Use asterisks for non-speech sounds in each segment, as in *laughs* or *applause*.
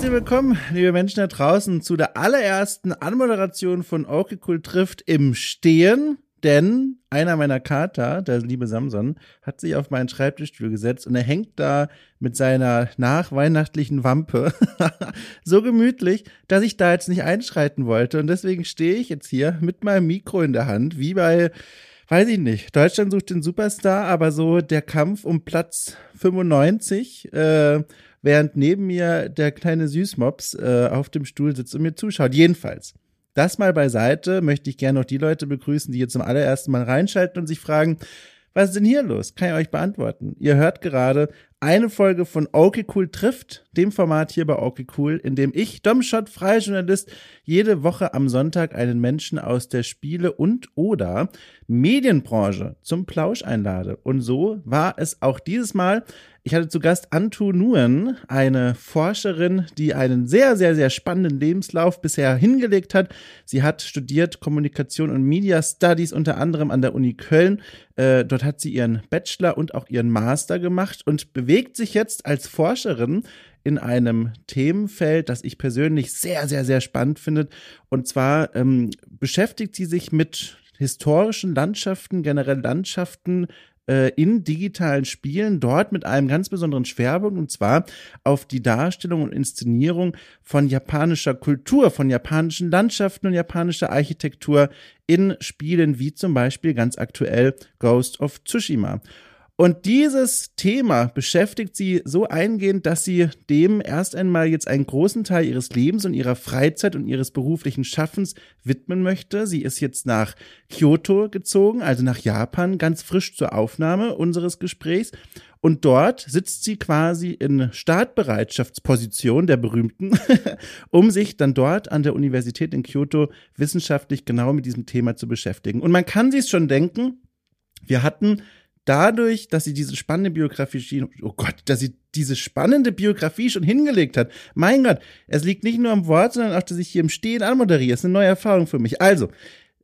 Herzlich willkommen, liebe Menschen da draußen, zu der allerersten Anmoderation von Okay Cool trifft im Stehen. Denn einer meiner Kater, der liebe Samson, hat sich auf meinen Schreibtischstuhl gesetzt und er hängt da mit seiner nachweihnachtlichen Wampe *laughs* so gemütlich, dass ich da jetzt nicht einschreiten wollte. Und deswegen stehe ich jetzt hier mit meinem Mikro in der Hand, wie bei, weiß ich nicht, Deutschland sucht den Superstar, aber so der Kampf um Platz 95, äh, während neben mir der kleine Süßmops äh, auf dem Stuhl sitzt und mir zuschaut. Jedenfalls. Das mal beiseite, möchte ich gerne noch die Leute begrüßen, die jetzt zum allerersten Mal reinschalten und sich fragen, was ist denn hier los? Kann ich euch beantworten. Ihr hört gerade eine Folge von Okay Cool trifft, dem Format hier bei Okay Cool, in dem ich, Domshot, freier Journalist, jede Woche am Sonntag einen Menschen aus der Spiele- und oder Medienbranche zum Plausch einlade. Und so war es auch dieses Mal. Ich hatte zu Gast Antu Nguyen, eine Forscherin, die einen sehr, sehr, sehr spannenden Lebenslauf bisher hingelegt hat. Sie hat studiert Kommunikation und Media Studies unter anderem an der Uni Köln. Äh, dort hat sie ihren Bachelor und auch ihren Master gemacht und bewegt sich jetzt als Forscherin in einem Themenfeld, das ich persönlich sehr, sehr, sehr spannend finde. Und zwar ähm, beschäftigt sie sich mit historischen Landschaften, generell Landschaften äh, in digitalen Spielen, dort mit einem ganz besonderen Schwerpunkt, und zwar auf die Darstellung und Inszenierung von japanischer Kultur, von japanischen Landschaften und japanischer Architektur in Spielen wie zum Beispiel ganz aktuell Ghost of Tsushima. Und dieses Thema beschäftigt sie so eingehend, dass sie dem erst einmal jetzt einen großen Teil ihres Lebens und ihrer Freizeit und ihres beruflichen Schaffens widmen möchte. Sie ist jetzt nach Kyoto gezogen, also nach Japan, ganz frisch zur Aufnahme unseres Gesprächs. Und dort sitzt sie quasi in Startbereitschaftsposition der berühmten, *laughs* um sich dann dort an der Universität in Kyoto wissenschaftlich genau mit diesem Thema zu beschäftigen. Und man kann sich schon denken, wir hatten dadurch, dass sie diese spannende Biografie, oh Gott, dass sie diese spannende Biografie schon hingelegt hat. Mein Gott, es liegt nicht nur am Wort, sondern auch, dass ich hier im Stehen anmoderiere. Das ist eine neue Erfahrung für mich. Also,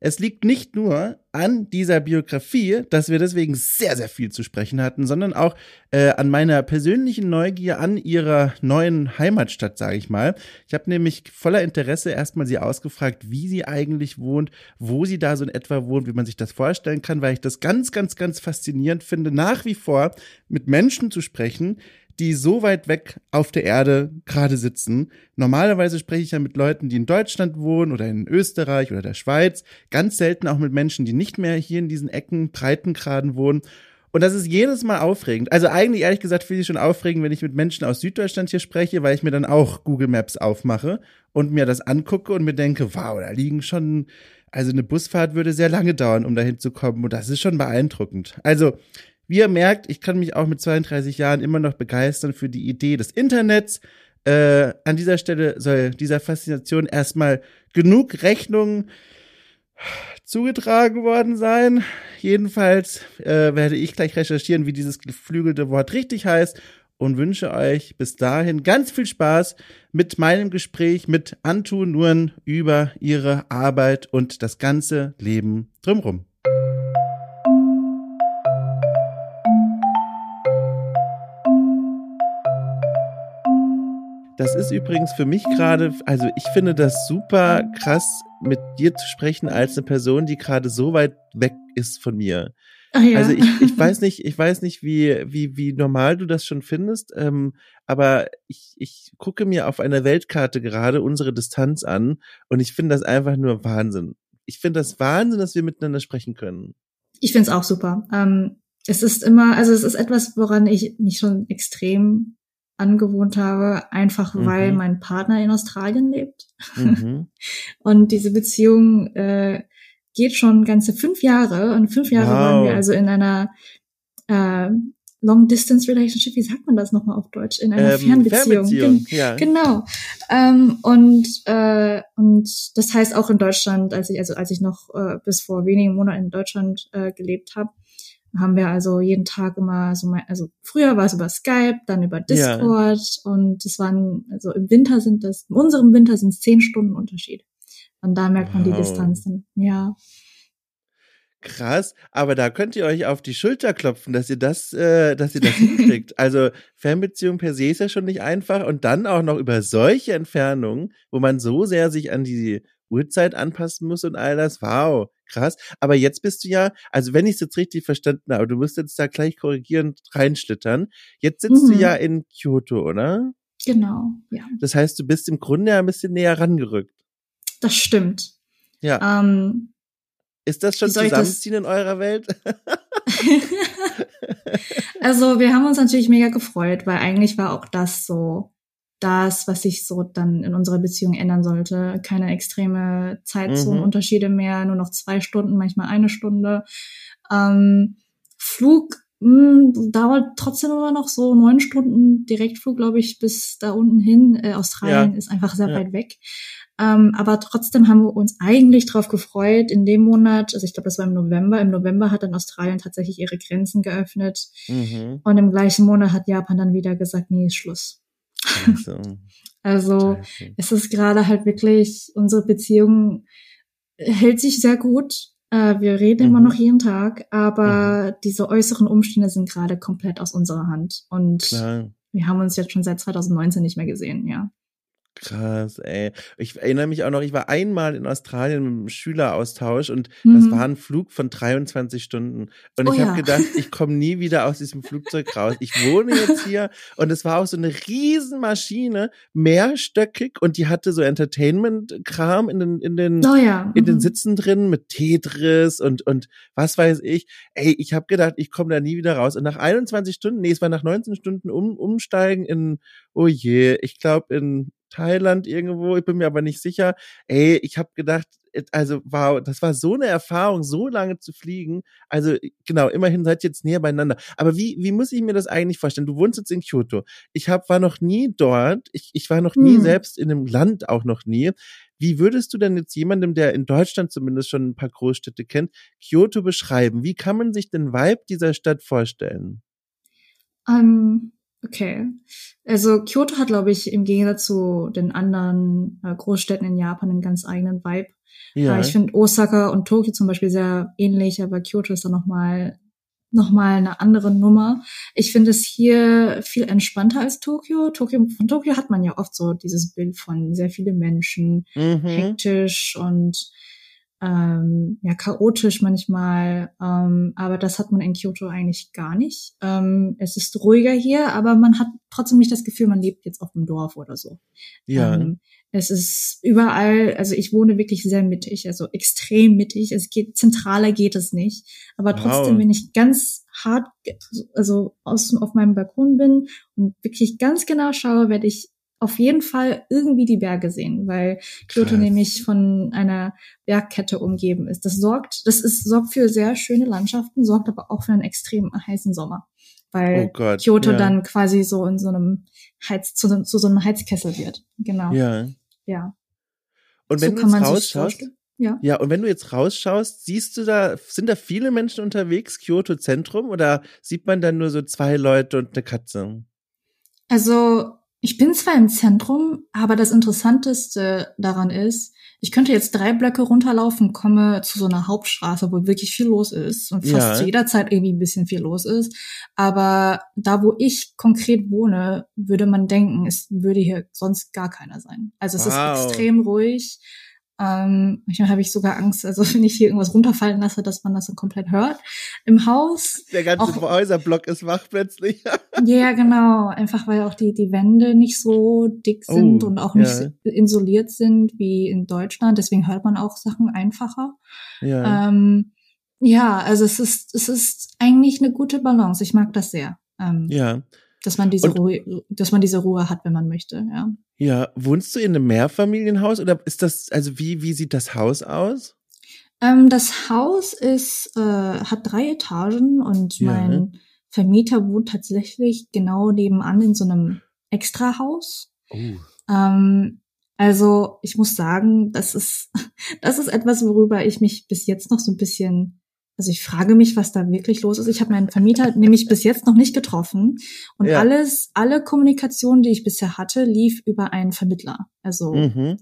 es liegt nicht nur an dieser Biografie, dass wir deswegen sehr, sehr viel zu sprechen hatten, sondern auch äh, an meiner persönlichen Neugier an ihrer neuen Heimatstadt, sage ich mal. Ich habe nämlich voller Interesse erstmal sie ausgefragt, wie sie eigentlich wohnt, wo sie da so in etwa wohnt, wie man sich das vorstellen kann, weil ich das ganz, ganz, ganz faszinierend finde, nach wie vor mit Menschen zu sprechen, die so weit weg auf der Erde gerade sitzen. Normalerweise spreche ich ja mit Leuten, die in Deutschland wohnen oder in Österreich oder der Schweiz. Ganz selten auch mit Menschen, die nicht mehr hier in diesen Ecken, Breitengraden wohnen. Und das ist jedes Mal aufregend. Also eigentlich, ehrlich gesagt, finde ich schon aufregend, wenn ich mit Menschen aus Süddeutschland hier spreche, weil ich mir dann auch Google Maps aufmache und mir das angucke und mir denke, wow, da liegen schon, also eine Busfahrt würde sehr lange dauern, um dahin zu kommen. Und das ist schon beeindruckend. Also, wie ihr merkt, ich kann mich auch mit 32 Jahren immer noch begeistern für die Idee des Internets. Äh, an dieser Stelle soll dieser Faszination erstmal genug Rechnung zugetragen worden sein. Jedenfalls äh, werde ich gleich recherchieren, wie dieses geflügelte Wort richtig heißt und wünsche euch bis dahin ganz viel Spaß mit meinem Gespräch mit Antu Nuren über ihre Arbeit und das ganze Leben drumherum. Das ist übrigens für mich gerade, also ich finde das super krass, mit dir zu sprechen als eine Person, die gerade so weit weg ist von mir. Ach ja. Also ich, ich weiß *laughs* nicht, ich weiß nicht, wie, wie, wie normal du das schon findest, ähm, aber ich, ich gucke mir auf einer Weltkarte gerade unsere Distanz an und ich finde das einfach nur Wahnsinn. Ich finde das Wahnsinn, dass wir miteinander sprechen können. Ich finde es auch super. Ähm, es ist immer, also es ist etwas, woran ich mich schon extrem angewohnt habe, einfach mhm. weil mein Partner in Australien lebt. Mhm. *laughs* Und diese Beziehung äh, geht schon ganze fünf Jahre. Und fünf Jahre wow. waren wir also in einer äh, Long Distance Relationship, wie sagt man das nochmal auf Deutsch? In einer ähm, Fernbeziehung. Fernbeziehung. Ja. Genau. Ähm, und äh, und das heißt auch in Deutschland, als ich also als ich noch äh, bis vor wenigen Monaten in Deutschland äh, gelebt habe, haben wir also jeden Tag immer so mal, also früher war es über Skype, dann über Discord ja. und es waren, also im Winter sind das, in unserem Winter sind es zehn Stunden Unterschied. Und da merkt man wow. die Distanz dann, ja. Krass, aber da könnt ihr euch auf die Schulter klopfen, dass ihr das, äh, dass ihr das hinkriegt. *laughs* Also Fernbeziehung per se ist ja schon nicht einfach und dann auch noch über solche Entfernungen, wo man so sehr sich an die Uhrzeit anpassen muss und all das. Wow, krass. Aber jetzt bist du ja, also wenn ich es jetzt richtig verstanden habe, du musst jetzt da gleich korrigierend reinschlittern. Jetzt sitzt mhm. du ja in Kyoto, oder? Genau, ja. Das heißt, du bist im Grunde ja ein bisschen näher rangerückt. Das stimmt. Ja. Ähm, ist das schon Zusammenziehen das? in eurer Welt? *laughs* also wir haben uns natürlich mega gefreut, weil eigentlich war auch das so das, was sich so dann in unserer Beziehung ändern sollte. Keine extreme Zeitzonenunterschiede mhm. mehr, nur noch zwei Stunden, manchmal eine Stunde. Ähm, Flug mh, hm, dauert trotzdem immer noch so neun Stunden Direktflug, glaube ich, bis da unten hin. Äh, Australien ja. ist einfach sehr ja. weit weg. Ähm, aber trotzdem haben wir uns eigentlich darauf gefreut, in dem Monat, also ich glaube, das war im November, im November hat dann Australien tatsächlich ihre Grenzen geöffnet. Mhm. Und im gleichen Monat hat Japan dann wieder gesagt, nee, ist Schluss. *laughs* Also, also es ist gerade halt wirklich, unsere Beziehung hält sich sehr gut. Äh, wir reden mhm. immer noch jeden Tag, aber mhm. diese äußeren Umstände sind gerade komplett aus unserer Hand. Und Klar. wir haben uns jetzt schon seit 2019 nicht mehr gesehen, ja. Krass, ey. Ich erinnere mich auch noch, ich war einmal in Australien mit einem Schüleraustausch und mhm. das war ein Flug von 23 Stunden. Und oh, ich habe ja. gedacht, ich komme nie wieder aus diesem Flugzeug raus. Ich wohne jetzt hier *laughs* und es war auch so eine Riesenmaschine, mehrstöckig und die hatte so Entertainment-Kram in den, in den, oh, ja. mhm. in den mhm. Sitzen drin mit Tetris und, und was weiß ich. Ey, ich habe gedacht, ich komme da nie wieder raus. Und nach 21 Stunden, nee, es war nach 19 Stunden um, umsteigen in, oh je, ich glaube in Thailand irgendwo, ich bin mir aber nicht sicher. Ey, ich habe gedacht, also wow, das war so eine Erfahrung, so lange zu fliegen. Also genau, immerhin seid ihr jetzt näher beieinander. Aber wie, wie muss ich mir das eigentlich vorstellen? Du wohnst jetzt in Kyoto. Ich hab, war noch nie dort. Ich, ich war noch nie hm. selbst in einem Land, auch noch nie. Wie würdest du denn jetzt jemandem, der in Deutschland zumindest schon ein paar Großstädte kennt, Kyoto beschreiben? Wie kann man sich den Vibe dieser Stadt vorstellen? Um, Okay. Also Kyoto hat, glaube ich, im Gegensatz zu den anderen äh, Großstädten in Japan einen ganz eigenen Vibe. Ja. Äh, ich finde Osaka und Tokio zum Beispiel sehr ähnlich, aber Kyoto ist dann nochmal noch mal eine andere Nummer. Ich finde es hier viel entspannter als Tokio. Tokio. Von Tokio hat man ja oft so dieses Bild von sehr viele Menschen, mhm. hektisch und ähm, ja chaotisch manchmal, ähm, aber das hat man in Kyoto eigentlich gar nicht. Ähm, es ist ruhiger hier, aber man hat trotzdem nicht das Gefühl, man lebt jetzt auf dem Dorf oder so. Ja. Ähm, es ist überall, also ich wohne wirklich sehr mittig, also extrem mittig. Es geht zentraler geht es nicht, aber trotzdem, wow. wenn ich ganz hart, also aus, auf meinem Balkon bin und wirklich ganz genau schaue, werde ich auf jeden Fall irgendwie die Berge sehen, weil Kyoto Krass. nämlich von einer Bergkette umgeben ist. Das sorgt, das ist, sorgt für sehr schöne Landschaften, sorgt aber auch für einen extrem heißen Sommer. Weil oh Gott, Kyoto ja. dann quasi so in so einem Heiz, zu, zu, so einem Heizkessel wird. Genau. Ja. Ja. Und wenn so du jetzt rausschaust, ja. ja, und wenn du jetzt rausschaust, siehst du da, sind da viele Menschen unterwegs, Kyoto Zentrum, oder sieht man dann nur so zwei Leute und eine Katze? Also ich bin zwar im Zentrum, aber das Interessanteste daran ist, ich könnte jetzt drei Blöcke runterlaufen, komme zu so einer Hauptstraße, wo wirklich viel los ist und fast ja. zu jeder Zeit irgendwie ein bisschen viel los ist. Aber da, wo ich konkret wohne, würde man denken, es würde hier sonst gar keiner sein. Also es wow. ist extrem ruhig. Ähm, manchmal habe ich sogar Angst, also *laughs* wenn ich hier irgendwas runterfallen lasse, dass man das so komplett hört. Im Haus. Der ganze auch, Häuserblock ist wach plötzlich. *laughs* ja, genau. Einfach weil auch die, die Wände nicht so dick sind oh, und auch nicht ja. isoliert sind wie in Deutschland. Deswegen hört man auch Sachen einfacher. Ja. Ähm, ja, also es ist, es ist eigentlich eine gute Balance. Ich mag das sehr. Ähm, ja dass man diese und, Ruhe, dass man diese Ruhe hat, wenn man möchte, ja. Ja, wohnst du in einem Mehrfamilienhaus oder ist das, also wie, wie sieht das Haus aus? Ähm, das Haus ist, äh, hat drei Etagen und ja. mein Vermieter wohnt tatsächlich genau nebenan in so einem Extrahaus. Oh. Ähm, also ich muss sagen, das ist, *laughs* das ist etwas, worüber ich mich bis jetzt noch so ein bisschen also ich frage mich, was da wirklich los ist. Ich habe meinen Vermieter nämlich bis jetzt noch nicht getroffen. Und ja. alles, alle Kommunikation, die ich bisher hatte, lief über einen Vermittler. Also mhm.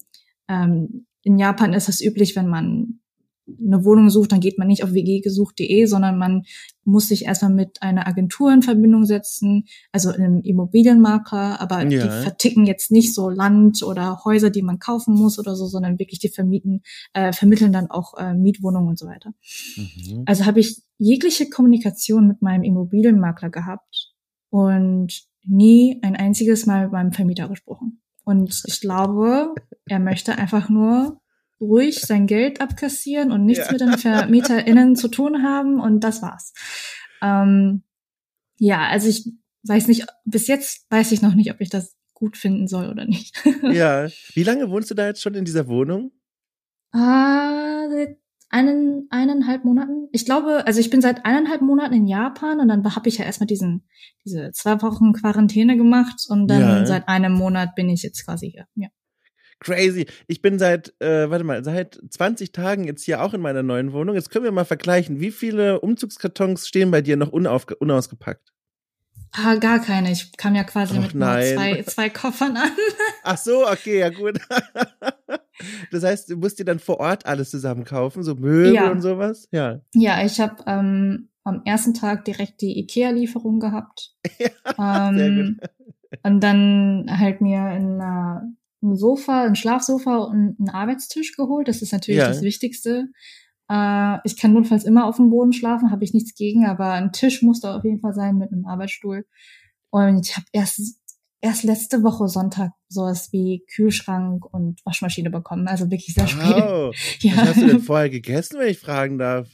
ähm, in Japan ist es üblich, wenn man eine Wohnung sucht, dann geht man nicht auf wggesucht.de, sondern man muss sich erstmal mit einer Agentur in Verbindung setzen, also einem Immobilienmakler, aber ja. die verticken jetzt nicht so Land oder Häuser, die man kaufen muss oder so, sondern wirklich die vermieten, äh, vermitteln dann auch äh, Mietwohnungen und so weiter. Mhm. Also habe ich jegliche Kommunikation mit meinem Immobilienmakler gehabt und nie ein einziges Mal mit meinem Vermieter gesprochen. Und ich glaube, er möchte einfach nur ruhig sein Geld abkassieren und nichts ja. mit den VermieterInnen zu tun haben und das war's. Ähm, ja, also ich weiß nicht, bis jetzt weiß ich noch nicht, ob ich das gut finden soll oder nicht. *laughs* ja. Wie lange wohnst du da jetzt schon in dieser Wohnung? Ah, seit einen, eineinhalb Monaten. Ich glaube, also ich bin seit eineinhalb Monaten in Japan und dann habe ich ja erstmal diesen, diese zwei Wochen Quarantäne gemacht und dann ja. seit einem Monat bin ich jetzt quasi hier. Ja crazy. Ich bin seit, äh, warte mal, seit 20 Tagen jetzt hier auch in meiner neuen Wohnung. Jetzt können wir mal vergleichen. Wie viele Umzugskartons stehen bei dir noch unausgepackt? Ah, gar keine. Ich kam ja quasi Och, mit zwei, zwei Koffern an. *laughs* Ach so, okay, ja gut. *laughs* Das heißt, du musst dir dann vor Ort alles zusammen kaufen, so Möbel ja. und sowas? Ja. Ja, ich habe ähm, am ersten Tag direkt die Ikea-Lieferung gehabt. *laughs* Ja, ähm, sehr gut. Und dann halt mir in einer ein Sofa, ein Schlafsofa und einen Arbeitstisch geholt. Das ist natürlich ja. das Wichtigste. Äh, ich kann notfalls immer auf dem Boden schlafen, habe ich nichts gegen, aber ein Tisch muss da auf jeden Fall sein mit einem Arbeitsstuhl. Und ich habe erst erst letzte Woche Sonntag sowas wie Kühlschrank und Waschmaschine bekommen. Also wirklich sehr wow. spät. *laughs* Ja. Was hast du denn vorher gegessen, wenn ich fragen darf?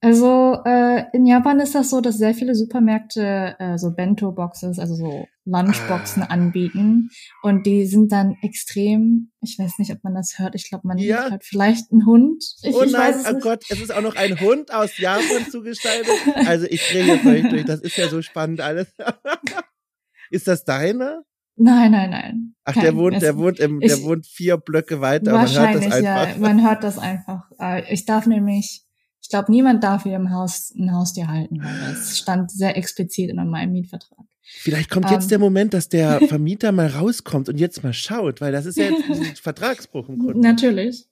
Also äh, in Japan ist das so, dass sehr viele Supermärkte äh, so Bento-Boxes, also so Lunchboxen ah. anbieten. Und die sind dann extrem, ich weiß nicht, ob man das hört, ich glaube, man ja. hört vielleicht einen Hund. Ich, oh ich nein, oh Gott, es ist auch noch ein Hund aus Japan *laughs* zugestaltet. Also ich drehe jetzt euch durch, das ist ja so spannend alles. *laughs* ist das deiner? Nein, nein, nein. Ach, der wohnt, der wohnt im, der wohnt vier Blöcke weiter, man hört das einfach. Ja, man hört das einfach. Äh, ich darf nämlich ich glaube, niemand darf hier im Haus ein Haustier halten, weil das stand sehr explizit in meinem Mietvertrag. Vielleicht kommt jetzt um, der ähm. Moment, dass der *laughs* Vermieter mal rauskommt und jetzt mal schaut, weil das ist ja jetzt ein *laughs* Vertragsbruch im Grunde. Natürlich.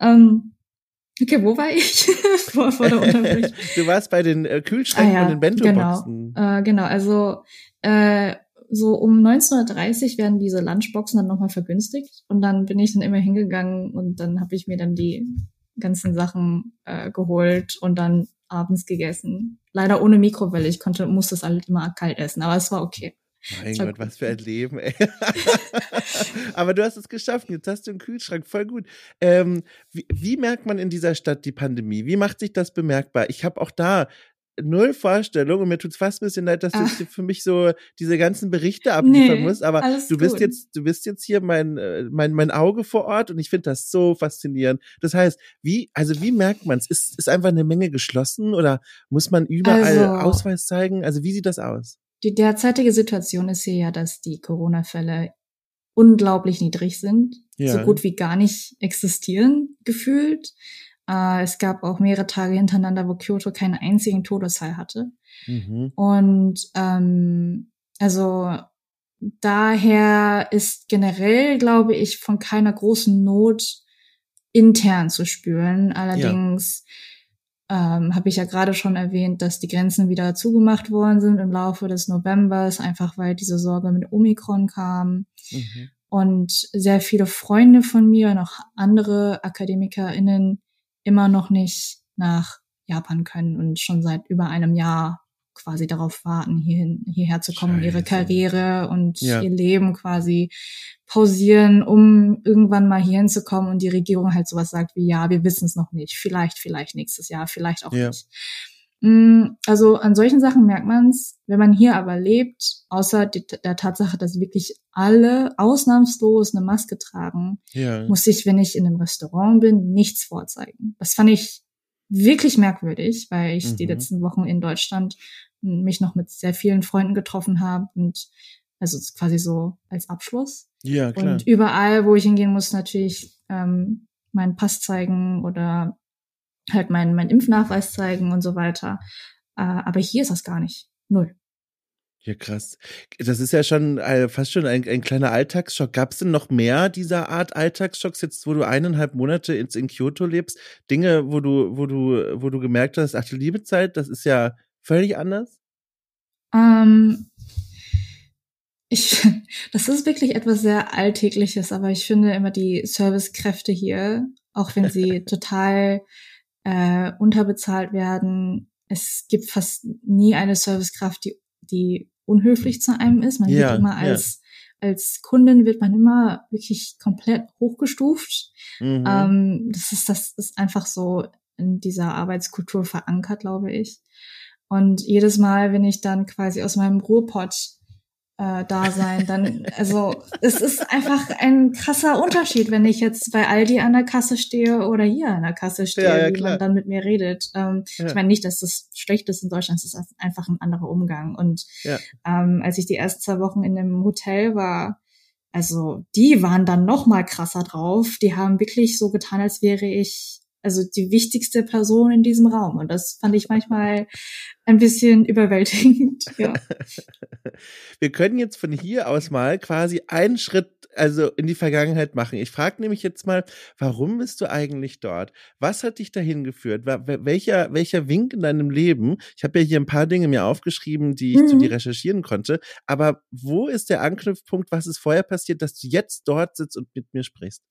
Um, ähm, okay, wo war ich *laughs* vor, vor der Unterbrechung? du warst bei den äh, Kühlschränken ah, ja, und den Bento-Boxen. Genau, äh, genau, also äh, so um 1930 werden diese Lunchboxen dann nochmal vergünstigt und dann bin ich dann immer hingegangen und dann habe ich mir dann die ganzen Sachen äh, geholt und dann abends gegessen. Leider ohne Mikrowelle. Ich konnte, musste es halt immer kalt essen, aber es war okay. Mein Gott, was für ein Leben, ey. *laughs* Aber du hast es geschafft. Jetzt hast du einen Kühlschrank. Voll gut. Ähm, wie, wie, merkt man in dieser Stadt die Pandemie? Wie macht sich das bemerkbar? Ich habe auch da null Vorstellung und mir tut's fast ein bisschen leid, dass Ach. du für mich so diese ganzen Berichte abliefern nee, musst, aber du bist gut. jetzt, du bist jetzt hier mein, äh, mein, mein Auge vor Ort und ich finde das so faszinierend. Das heißt, wie, also wie merkt man's? Ist, ist einfach eine Menge geschlossen oder muss man überall also, Ausweis zeigen? Also wie sieht das aus? Die derzeitige Situation ist hier ja, dass die Corona-Fälle unglaublich niedrig sind, ja. so gut wie gar nicht existieren, gefühlt. Äh, es gab auch mehrere Tage hintereinander, wo Kyoto keinen einzigen Todesfall hatte. Mhm. Und ähm, also daher ist generell, glaube ich, von keiner großen Not intern zu spüren. Allerdings ja. ähm, habe ich ja gerade schon erwähnt, dass die Grenzen wieder zugemacht worden sind im Laufe des Novembers, einfach weil diese Sorge mit Omikron kam. Mhm. Und sehr viele Freunde von mir und auch andere AkademikerInnen immer noch nicht nach Japan können und schon seit über einem Jahr quasi darauf warten, hierhin, hierher zu kommen, Scheiße. ihre Karriere und ja. ihr Leben quasi pausieren, um irgendwann mal hierhin zu kommen und die Regierung halt sowas sagt wie, ja, wir wissen es noch nicht, vielleicht, vielleicht nächstes Jahr, vielleicht auch ja. nicht. Mm, also an solchen Sachen merkt man es, wenn man hier aber lebt, außer die, der Tatsache, dass wirklich alle ausnahmslos eine Maske tragen, ja. muss ich, wenn ich in einem Restaurant bin, nichts vorzeigen. Das fand ich wirklich merkwürdig, weil ich mhm. die letzten Wochen in Deutschland mich noch mit sehr vielen Freunden getroffen habe und also quasi so als Abschluss. Ja, klar. Und überall, wo ich hingehen muss, natürlich ähm, meinen Pass zeigen oder halt meinen mein Impfnachweis zeigen und so weiter. Äh, aber hier ist das gar nicht. Null. Ja, krass. Das ist ja schon äh, fast schon ein, ein kleiner Alltagsschock. Gab es denn noch mehr dieser Art Alltagsschocks, jetzt wo du eineinhalb Monate in, in Kyoto lebst? Dinge, wo du, wo du, wo du gemerkt hast, ach die liebe Zeit, das ist ja völlig anders? Ähm, ich, *laughs* das ist wirklich etwas sehr Alltägliches, aber ich finde immer die Servicekräfte hier, auch wenn sie *laughs* total äh, unterbezahlt werden, es gibt fast nie eine Servicekraft, die, die unhöflich zu einem ist. Man ja, wird immer als, ja. als Kundin wird man immer wirklich komplett hochgestuft. Mhm. Ähm, das ist, das ist einfach so in dieser Arbeitskultur verankert, glaube ich. Und jedes Mal, wenn ich dann quasi aus meinem Ruhrpott äh, da sein. Dann, also es ist einfach ein krasser Unterschied, wenn ich jetzt bei Aldi an der Kasse stehe oder hier an der Kasse stehe, ja, ja, wie man dann mit mir redet. Ähm, ja. Ich meine nicht, dass das schlecht ist in Deutschland, es ist einfach ein anderer Umgang. Und ähm, als ich die ersten zwei Wochen in dem Hotel war, also die waren dann noch mal krasser drauf. Die haben wirklich so getan, als wäre ich also die wichtigste Person in diesem Raum. Und das fand ich manchmal ein bisschen *laughs* überwältigend. Ja. *laughs* Wir können jetzt von hier aus mal quasi einen Schritt also in die Vergangenheit machen. Ich frage nämlich jetzt mal, warum bist du eigentlich dort? Was hat dich dahin geführt? Welcher, welcher Wink in deinem Leben? Ich habe ja hier ein paar Dinge mir aufgeschrieben, die ich mhm. zu dir recherchieren konnte. Aber wo ist der Anknüpfpunkt? Was ist vorher passiert, dass du jetzt dort sitzt und mit mir sprichst?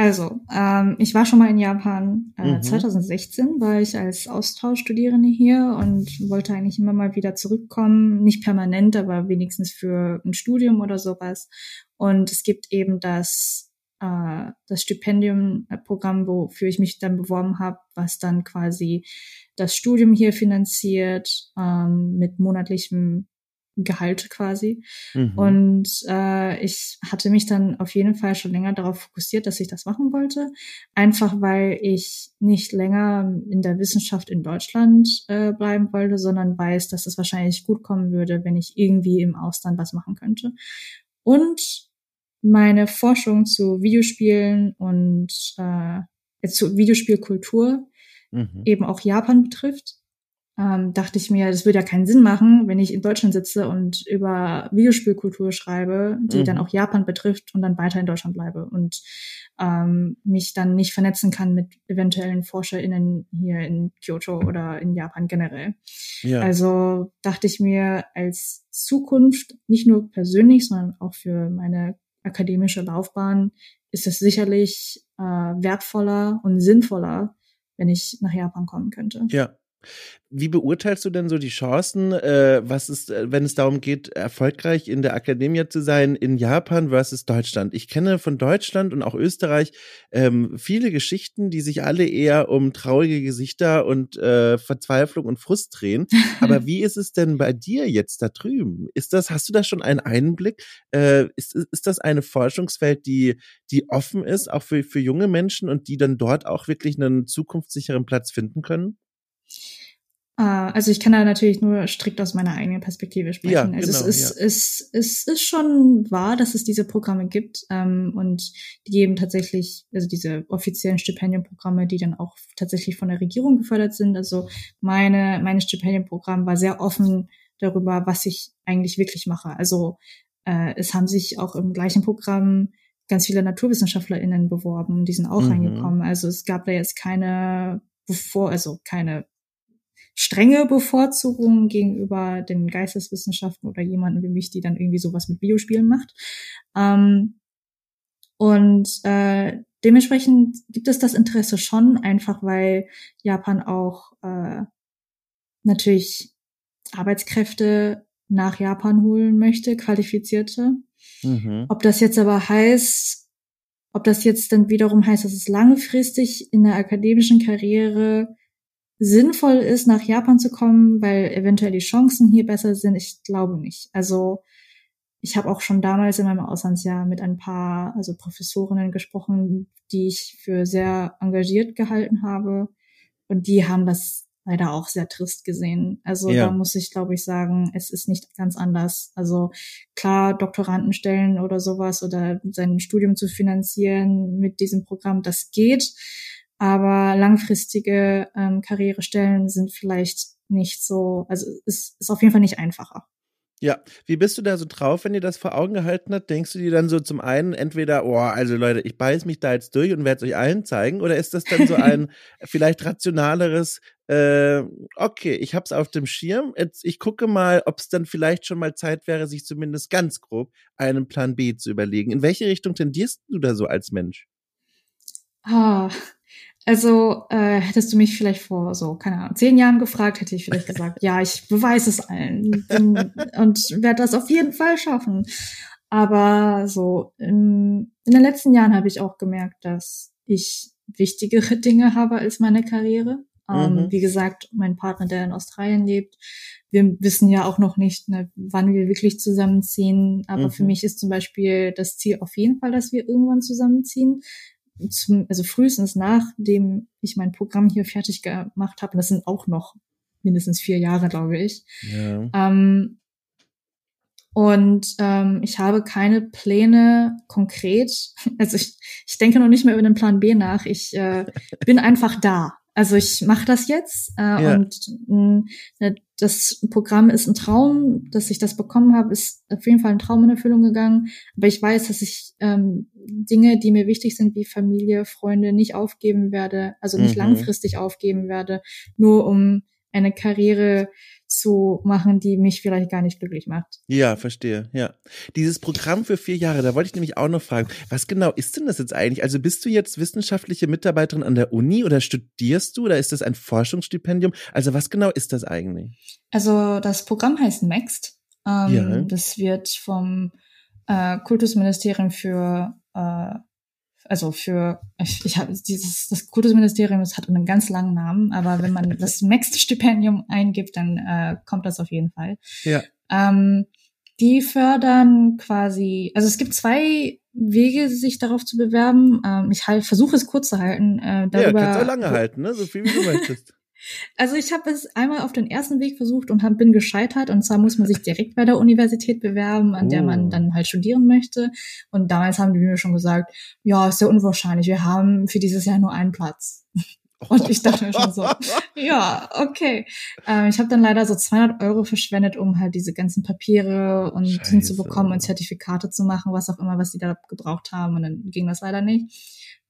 Also, ähm, ich war schon mal in Japan. Äh, mhm. 2016 war ich als Austauschstudierende hier und wollte eigentlich immer mal wieder zurückkommen. Nicht permanent, aber wenigstens für ein Studium oder sowas. Und es gibt eben das, äh, das Stipendiumprogramm, wofür ich mich dann beworben habe, was dann quasi das Studium hier finanziert ähm, mit monatlichem Gehalt quasi. Mhm. Und äh, ich hatte mich dann auf jeden Fall schon länger darauf fokussiert, dass ich das machen wollte. Einfach weil ich nicht länger in der Wissenschaft in Deutschland äh, bleiben wollte, sondern weiß, dass es wahrscheinlich gut kommen würde, wenn ich irgendwie im Ausland was machen könnte. Und meine Forschung zu Videospielen und äh, zu Videospielkultur mhm. eben auch Japan betrifft ähm, dachte ich mir, das würde ja keinen Sinn machen, wenn ich in Deutschland sitze und über Videospielkultur schreibe, die mhm. dann auch Japan betrifft und dann weiter in Deutschland bleibe und ähm, mich dann nicht vernetzen kann mit eventuellen ForscherInnen hier in Kyoto oder in Japan generell. Ja. Also dachte ich mir als Zukunft, nicht nur persönlich, sondern auch für meine akademische Laufbahn, ist es sicherlich äh, wertvoller und sinnvoller, wenn ich nach Japan kommen könnte. Ja, wie beurteilst du denn so die Chancen, äh, was ist, äh, wenn es darum geht, erfolgreich in der Akademie zu sein in Japan versus Deutschland? Ich kenne von Deutschland und auch Österreich ähm, viele Geschichten, die sich alle eher um traurige Gesichter und äh, Verzweiflung und Frust drehen. *laughs* Aber wie ist es denn bei dir jetzt da drüben? Ist das, hast du da schon einen Einblick? Äh, ist, ist das eine Forschungswelt, die, die offen ist, auch für, für junge Menschen und die dann dort auch wirklich einen zukunftssicheren Platz finden können? Uh, also ich kann da natürlich nur strikt aus meiner eigenen Perspektive sprechen. Ja, also genau, es, ist, ja. es, es ist schon wahr, dass es diese Programme gibt ähm, und die geben tatsächlich, also diese offiziellen Stipendienprogramme, die dann auch tatsächlich von der Regierung gefördert sind. Also meine, meine Stipendienprogramm war sehr offen darüber, was ich eigentlich wirklich mache. Also äh, es haben sich auch im gleichen Programm ganz viele NaturwissenschaftlerInnen beworben, die sind auch mhm. reingekommen. Also es gab da jetzt keine bevor, also keine strenge Bevorzugung gegenüber den Geisteswissenschaften oder jemanden wie mich, die dann irgendwie sowas mit Videospielen macht. Ähm, und äh, dementsprechend gibt es das Interesse schon, einfach weil Japan auch äh, natürlich Arbeitskräfte nach Japan holen möchte, qualifizierte. Mhm. Ob das jetzt aber heißt, ob das jetzt dann wiederum heißt, dass es langfristig in der akademischen Karriere sinnvoll ist, nach Japan zu kommen, weil eventuell die Chancen hier besser sind. Ich glaube nicht. Also ich habe auch schon damals in meinem Auslandsjahr mit ein paar, also Professorinnen gesprochen, die ich für sehr engagiert gehalten habe. Und die haben das leider auch sehr trist gesehen. Also ja. da muss ich, glaube ich, sagen, es ist nicht ganz anders. Also klar, Doktorandenstellen oder sowas oder sein Studium zu finanzieren mit diesem Programm, das geht. Aber langfristige ähm, Karrierestellen sind vielleicht nicht so, also ist, ist auf jeden Fall nicht einfacher. Ja, wie bist du da so drauf, wenn dir das vor Augen gehalten hat? Denkst du dir dann so zum einen entweder, oh, also Leute, ich beiß mich da jetzt durch und werde es euch allen zeigen, oder ist das dann so ein *laughs* vielleicht rationaleres, äh, okay, ich hab's auf dem Schirm, jetzt ich gucke mal, ob es dann vielleicht schon mal Zeit wäre, sich zumindest ganz grob einen Plan B zu überlegen. In welche Richtung tendierst du da so als Mensch? Ah, also äh, hättest du mich vielleicht vor so, keine Ahnung, zehn Jahren gefragt, hätte ich vielleicht gesagt, *laughs* ja, ich beweise es allen und werde das auf jeden Fall schaffen. Aber so in, in den letzten Jahren habe ich auch gemerkt, dass ich wichtigere *laughs* Dinge habe als meine Karriere. Ähm, mhm. Wie gesagt, mein Partner, der in Australien lebt, wir wissen ja auch noch nicht, ne, wann wir wirklich zusammenziehen. Aber mhm. für mich ist zum Beispiel das Ziel auf jeden Fall, dass wir irgendwann zusammenziehen zum, also frühestens nachdem ich mein Programm hier fertig gemacht habe, und das sind auch noch mindestens vier Jahre, glaube ich. Ja. Ähm, und ähm, ich habe keine Pläne konkret. *laughs* Also ich, ich denke noch nicht mehr über den Plan B nach. Ich äh, bin einfach da. Also ich mache das jetzt äh, ja. und äh, das Programm ist ein Traum, dass ich das bekommen habe, ist auf jeden Fall ein Traum in Erfüllung gegangen. Aber ich weiß, dass ich ähm, Dinge, die mir wichtig sind, wie Familie, Freunde, nicht aufgeben werde, also nicht mhm. langfristig aufgeben werde, nur um eine Karriere zu machen, die mich vielleicht gar nicht glücklich macht. Ja, verstehe, ja. Dieses Programm für vier Jahre, da wollte ich nämlich auch noch fragen, was genau ist denn das jetzt eigentlich? Also bist du jetzt wissenschaftliche Mitarbeiterin an der Uni oder studierst du oder ist das ein Forschungsstipendium? Also was genau ist das eigentlich? Also das Programm heißt MEXT. Ähm, ja. Das wird vom äh, Kultusministerium für äh, also für, ich, ich habe dieses, das Kultusministerium, das hat einen ganz langen Namen, aber wenn man das *laughs* Max-Stipendium eingibt, dann äh, kommt das auf jeden Fall. Ja. Ähm, die fördern quasi, also es gibt zwei Wege, sich darauf zu bewerben. Ähm, ich halt, versuche es kurz zu halten. Äh, darüber, ja, kannst du lange halten, ne? So viel wie du möchtest. Also ich habe es einmal auf den ersten Weg versucht und hab, bin gescheitert. Und zwar muss man sich direkt bei der Universität bewerben, an oh. der man oh. dann halt studieren möchte. Und damals haben die mir schon gesagt, ja, ist sehr unwahrscheinlich. Wir haben für dieses Jahr nur einen Platz. *laughs* Und ich dachte mir schon so, ja, okay. Ähm, ich habe dann leider so 200 Euro verschwendet, um halt diese ganzen Papiere und Scheiße. hinzubekommen und Zertifikate zu machen, was auch immer, was die da gebraucht haben. Und dann ging das leider nicht.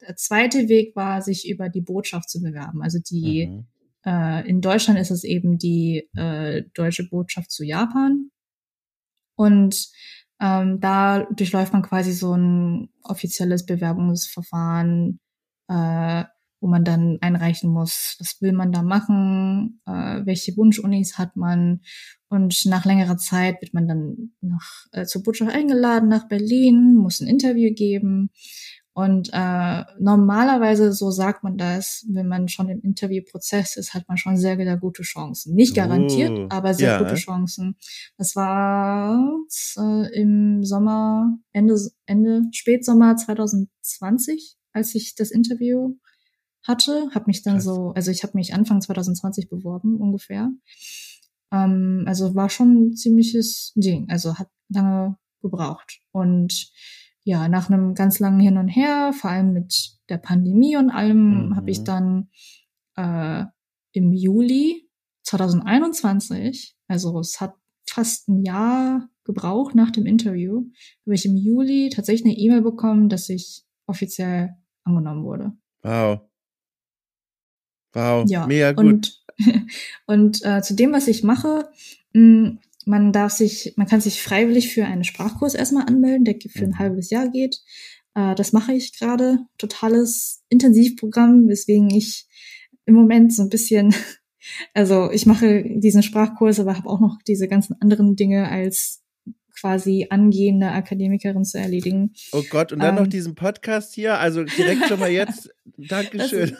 Der zweite Weg war, sich über die Botschaft zu bewerben. Also die mhm äh, in Deutschland ist es eben die äh, deutsche Botschaft zu Japan. Und ähm, da durchläuft man quasi so ein offizielles Bewerbungsverfahren, äh, wo man dann einreichen muss, was will man da machen, äh, welche Wunschunis hat man. Und nach längerer Zeit wird man dann nach, äh, zur Botschaft eingeladen nach Berlin, muss ein Interview geben. Und äh, normalerweise, so sagt man das, wenn man schon im Interviewprozess ist, hat man schon sehr, sehr gute Chancen. Nicht garantiert, oh, aber sehr ja. gute Chancen. Das war äh, im Sommer, Ende, Ende, Spätsommer 2020, als ich das Interview hatte. Habe mich dann Krass. so, also ich habe mich Anfang 2020 beworben ungefähr. Ähm, also war schon ein ziemliches Ding. Also hat lange gebraucht. Und ja, nach einem ganz langen Hin und Her, vor allem mit der Pandemie und allem, mhm. habe ich dann äh, im Juli 2021, also es hat fast ein Jahr gebraucht nach dem Interview, habe ich im Juli tatsächlich eine E-Mail bekommen, dass ich offiziell angenommen wurde. Wow. Wow, ja, mega gut. Und, *laughs* und äh, zu dem, was ich mache, mh, man darf sich, man kann sich freiwillig für einen Sprachkurs erstmal anmelden, der für ein mhm. halbes Jahr geht. Äh, das mache ich gerade. Totales Intensivprogramm, weswegen ich im Moment so ein bisschen, *laughs* also ich mache diesen Sprachkurs, aber habe auch noch diese ganzen anderen Dinge als quasi angehende Akademikerin zu erledigen. Oh Gott, und dann ähm, noch diesen Podcast hier, also direkt schon mal jetzt, *laughs* *laughs* Dankeschön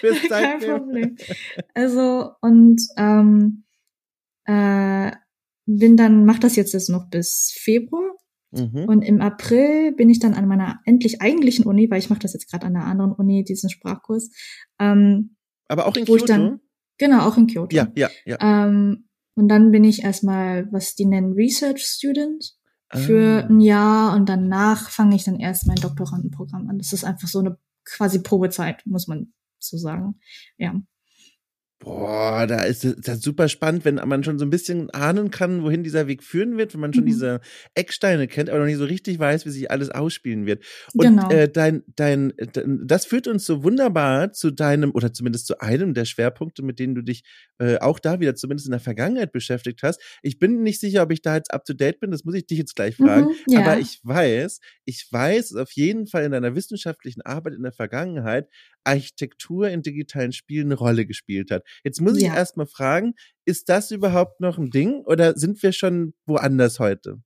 fürs Kein Problem. Also, und ähm, äh, bin dann, mach das jetzt, jetzt noch bis Februar. Mhm. Und im April bin ich dann an meiner endlich eigentlichen Uni, weil ich mache das jetzt gerade an einer anderen Uni, diesen Sprachkurs. Ähm, Aber auch in Kyoto? Dann, genau, auch in Kyoto. Ja, ja, ja. Ähm, und dann bin ich erstmal, was die nennen, Research Student für ah. ein Jahr und danach fange ich dann erst mein Doktorandenprogramm an. Das ist einfach so eine quasi Probezeit, muss man so sagen. Ja. Boah, da ist das super spannend, wenn man schon so ein bisschen ahnen kann, wohin dieser Weg führen wird, wenn man schon mhm. diese Ecksteine kennt, aber noch nicht so richtig weiß, wie sich alles ausspielen wird. Und genau. äh, dein, dein, das führt uns so wunderbar zu deinem oder zumindest zu einem der Schwerpunkte, mit denen du dich äh, auch da wieder zumindest in der Vergangenheit beschäftigt hast. Ich bin nicht sicher, ob ich da jetzt up to date bin. Das muss ich dich jetzt gleich fragen. Mhm, ja. Aber ich weiß, ich weiß auf jeden Fall in deiner wissenschaftlichen Arbeit in der Vergangenheit Architektur in digitalen Spielen eine Rolle gespielt hat. Jetzt muss ich ja. erst mal fragen, ist das überhaupt noch ein Ding oder sind wir schon woanders heute?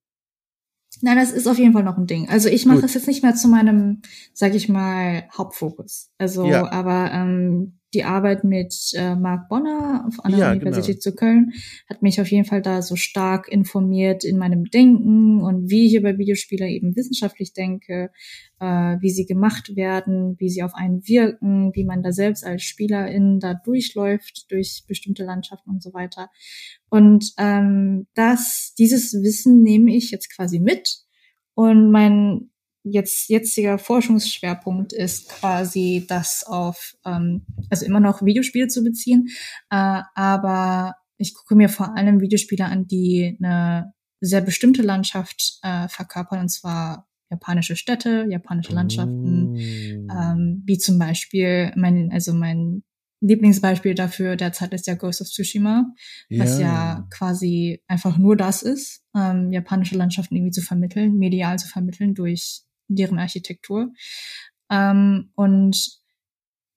Nein, das ist auf jeden Fall noch ein Ding. Also ich mache das jetzt nicht mehr zu meinem, sag ich mal, Hauptfokus. Also, ja. aber ähm, die Arbeit mit äh, Marc Bonner an der ja, Universität genau. zu Köln hat mich auf jeden Fall da so stark informiert in meinem Denken und wie ich über Videospiele eben wissenschaftlich denke, äh, wie sie gemacht werden, wie sie auf einen wirken, wie man da selbst als Spielerin da durchläuft durch bestimmte Landschaften und so weiter. Und ähm, das, dieses Wissen nehme ich jetzt quasi mit und mein jetzt jetziger Forschungsschwerpunkt ist quasi das auf, ähm, also immer noch Videospiele zu beziehen, äh, aber ich gucke mir vor allem Videospiele an, die eine sehr bestimmte Landschaft äh, verkörpern, und zwar japanische Städte, japanische Landschaften, mm. ähm, wie zum Beispiel mein, also mein Lieblingsbeispiel dafür derzeit ist ja Ghost of Tsushima, ja. was ja quasi einfach nur das ist, ähm, japanische Landschaften irgendwie zu vermitteln, medial zu vermitteln durch deren Architektur. Ähm, und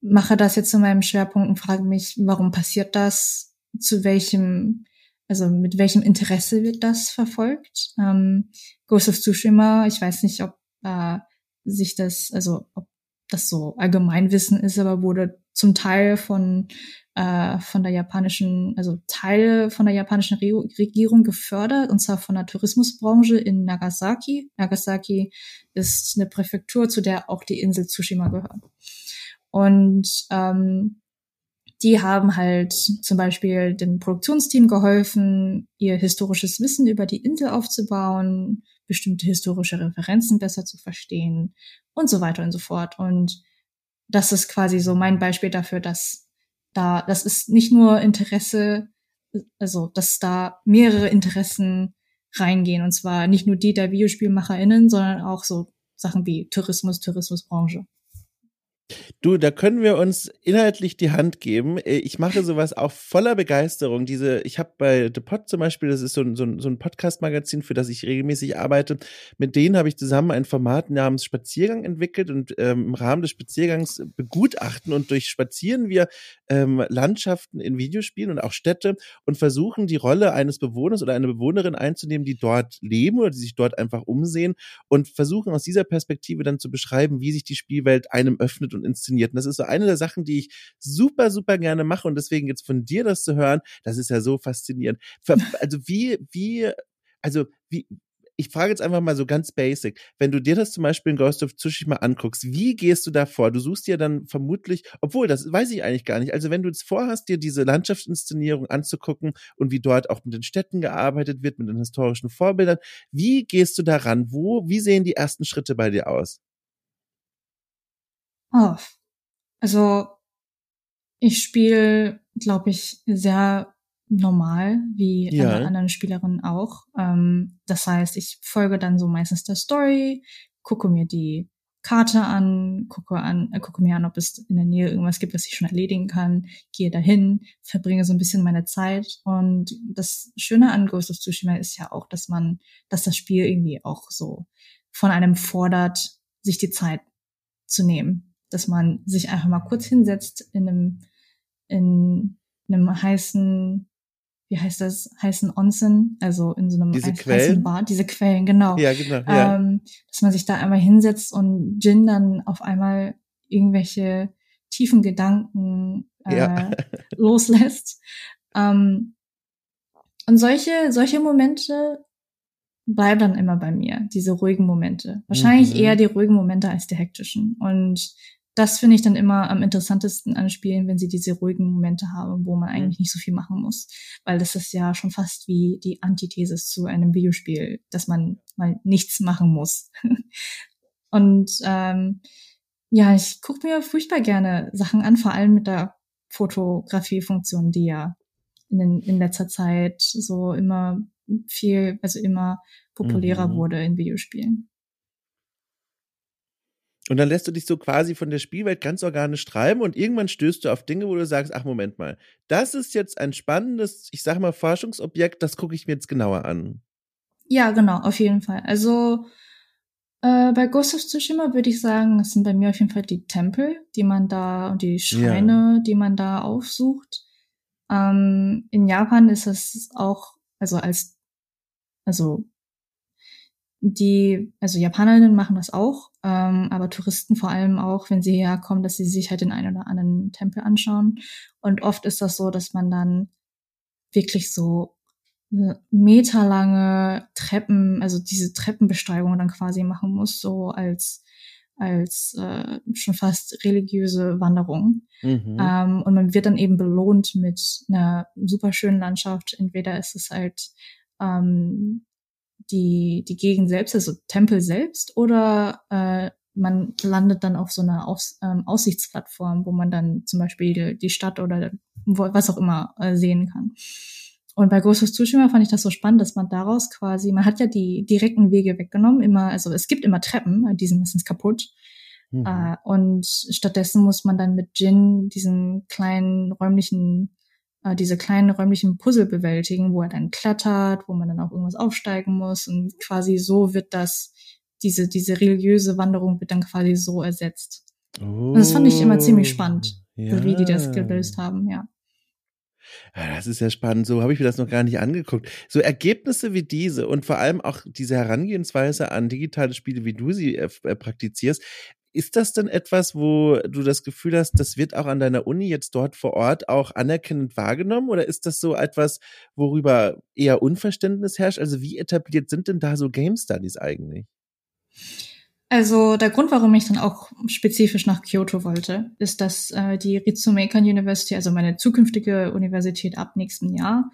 mache das jetzt zu meinem Schwerpunkt und frage mich, warum passiert das? Zu welchem, also mit welchem Interesse wird das verfolgt? Ähm, Ghost of Tsushima, ich weiß nicht, ob äh, sich das, also ob das so Allgemeinwissen ist, aber wurde zum Teil von äh, von der japanischen, also Teile von der japanischen Re Regierung gefördert, und zwar von der Tourismusbranche in Nagasaki. Nagasaki ist eine Präfektur, zu der auch die Insel Tsushima gehört. Und ähm, die haben halt zum Beispiel dem Produktionsteam geholfen, ihr historisches Wissen über die Insel aufzubauen, bestimmte historische Referenzen besser zu verstehen und so weiter und so fort. Und das ist quasi so mein Beispiel dafür, dass da, das ist nicht nur Interesse, also dass da mehrere Interessen reingehen und zwar nicht nur die der VideospielmacherInnen, sondern auch so Sachen wie Tourismus, Tourismusbranche. Du, da können wir uns inhaltlich die Hand geben. Äh, ich mache sowas auch voller Begeisterung. Diese, ich habe bei The Pod zum Beispiel, das ist so ein, so ein, Podcast-Magazin, für das ich regelmäßig arbeite. Mit denen habe ich zusammen ein Format namens Spaziergang entwickelt und ähm, im Rahmen des Spaziergangs begutachten und durchspazieren wir ähm, Landschaften in Videospielen und auch Städte und versuchen die Rolle eines Bewohners oder einer Bewohnerin einzunehmen, die dort leben oder die sich dort einfach umsehen und versuchen aus dieser Perspektive dann zu beschreiben, wie sich die Spielwelt einem öffnet und inszeniert. Und das ist so eine der Sachen, die ich super, super gerne mache. Und deswegen jetzt von dir das zu hören, das ist ja so faszinierend. *laughs* Also wie, wie, also wie, ich frage jetzt einfach mal so ganz basic. Wenn du dir das zum Beispiel in Ghost of Tsushima anguckst, wie gehst du da vor? Du suchst dir dann vermutlich, obwohl, das weiß ich eigentlich gar nicht. Also wenn du jetzt vorhast, dir diese Landschaftsinszenierung anzugucken und wie dort auch mit den Städten gearbeitet wird, mit den historischen Vorbildern, wie gehst du daran? Wo, wie sehen die ersten Schritte bei dir aus? Oh, also ich spiele, glaube ich, sehr normal, wie ja. alle anderen Spielerinnen auch. Ähm, das heißt, ich folge dann so meistens der Story, gucke mir die Karte an, gucke an, äh, gucke mir an, ob es in der Nähe irgendwas gibt, was ich schon erledigen kann, gehe dahin, verbringe so ein bisschen meine Zeit. Und das Schöne an Ghost of Tsushima ist ja auch, dass man, dass das Spiel irgendwie auch so von einem fordert, sich die Zeit zu nehmen dass man sich einfach mal kurz hinsetzt in einem, in einem heißen, wie heißt das, heißen Onsen, also in so einem diese heißen Bad, diese Quellen, genau. Ja, genau. Ja. Ähm, dass man sich da einmal hinsetzt und Jin dann auf einmal irgendwelche tiefen Gedanken äh, ja. *laughs* loslässt. Ähm, und solche, solche Momente bleiben dann immer bei mir, diese ruhigen Momente. Wahrscheinlich mhm. eher die ruhigen Momente als die hektischen. Und das finde ich dann immer am interessantesten an Spielen, wenn sie diese ruhigen Momente haben, wo man eigentlich mhm. nicht so viel machen muss. Weil das ist ja schon fast wie die Antithese zu einem Videospiel, dass man mal nichts machen muss. *laughs* Und ähm, ja, ich gucke mir furchtbar gerne Sachen an, vor allem mit der Fotografiefunktion, die ja in, in letzter Zeit so immer viel, also immer populärer mhm. wurde in Videospielen. Und dann lässt du dich so quasi von der Spielwelt ganz organisch treiben und irgendwann stößt du auf Dinge, wo du sagst, ach Moment mal, das ist jetzt ein spannendes, ich sag mal, Forschungsobjekt, das gucke ich mir jetzt genauer an. Ja, genau, auf jeden Fall. Also äh, bei Ghost of Tsushima würde ich sagen, es sind bei mir auf jeden Fall die Tempel, die man da und die Schreine, ja. die man da aufsucht. Ähm, in Japan ist es auch, also als, also die, also Japanerinnen machen das auch, ähm, aber Touristen vor allem auch, wenn sie herkommen, dass sie sich halt den einen oder anderen Tempel anschauen. Und oft ist das so, dass man dann wirklich so meterlange Treppen, also diese Treppenbesteigung dann quasi machen muss, so als als äh, schon fast religiöse Wanderung. Mhm. Ähm, und man wird dann eben belohnt mit einer super schönen Landschaft. Entweder ist es halt ähm, die, die Gegend selbst, also Tempel selbst, oder äh, man landet dann auf so einer Aus, ähm, Aussichtsplattform, wo man dann zum Beispiel die Stadt oder was auch immer äh, sehen kann. Und bei Großes Tsushima fand ich das so spannend, dass man daraus quasi, man hat ja die direkten Wege weggenommen, immer, also es gibt immer Treppen, die sind meistens kaputt. Mhm. Äh, und stattdessen muss man dann mit Jin diesen kleinen räumlichen, äh, diese kleinen räumlichen Puzzle bewältigen, wo er dann klettert, wo man dann auch irgendwas aufsteigen muss. Und quasi so wird das, diese, diese religiöse Wanderung wird dann quasi so ersetzt. Oh. Und das fand ich immer ziemlich spannend, ja. wie die das gelöst haben, ja. Ja, das ist ja spannend. So habe ich mir das noch gar nicht angeguckt. So Ergebnisse wie diese und vor allem auch diese Herangehensweise an digitale Spiele, wie du sie äh, äh, praktizierst, ist das denn etwas, wo du das Gefühl hast, das wird auch an deiner Uni jetzt dort vor Ort auch anerkennend wahrgenommen? Oder ist das so etwas, worüber eher Unverständnis herrscht? Also wie etabliert sind denn da so Game Studies eigentlich? Also der Grund, warum ich dann auch spezifisch nach Kyoto wollte, ist, dass äh, die Ritsumeikan University, also meine zukünftige Universität ab nächsten Jahr,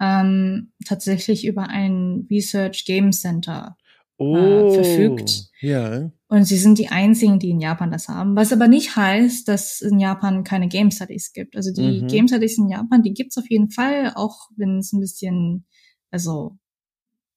ähm, tatsächlich über ein Research Game Center äh, oh, verfügt. Ja. Und sie sind die einzigen, die in Japan das haben. Was aber nicht heißt, dass in Japan keine Game Studies gibt. Also die mhm. Game Studies in Japan, die gibt's auf jeden Fall, auch wenn es ein bisschen, also,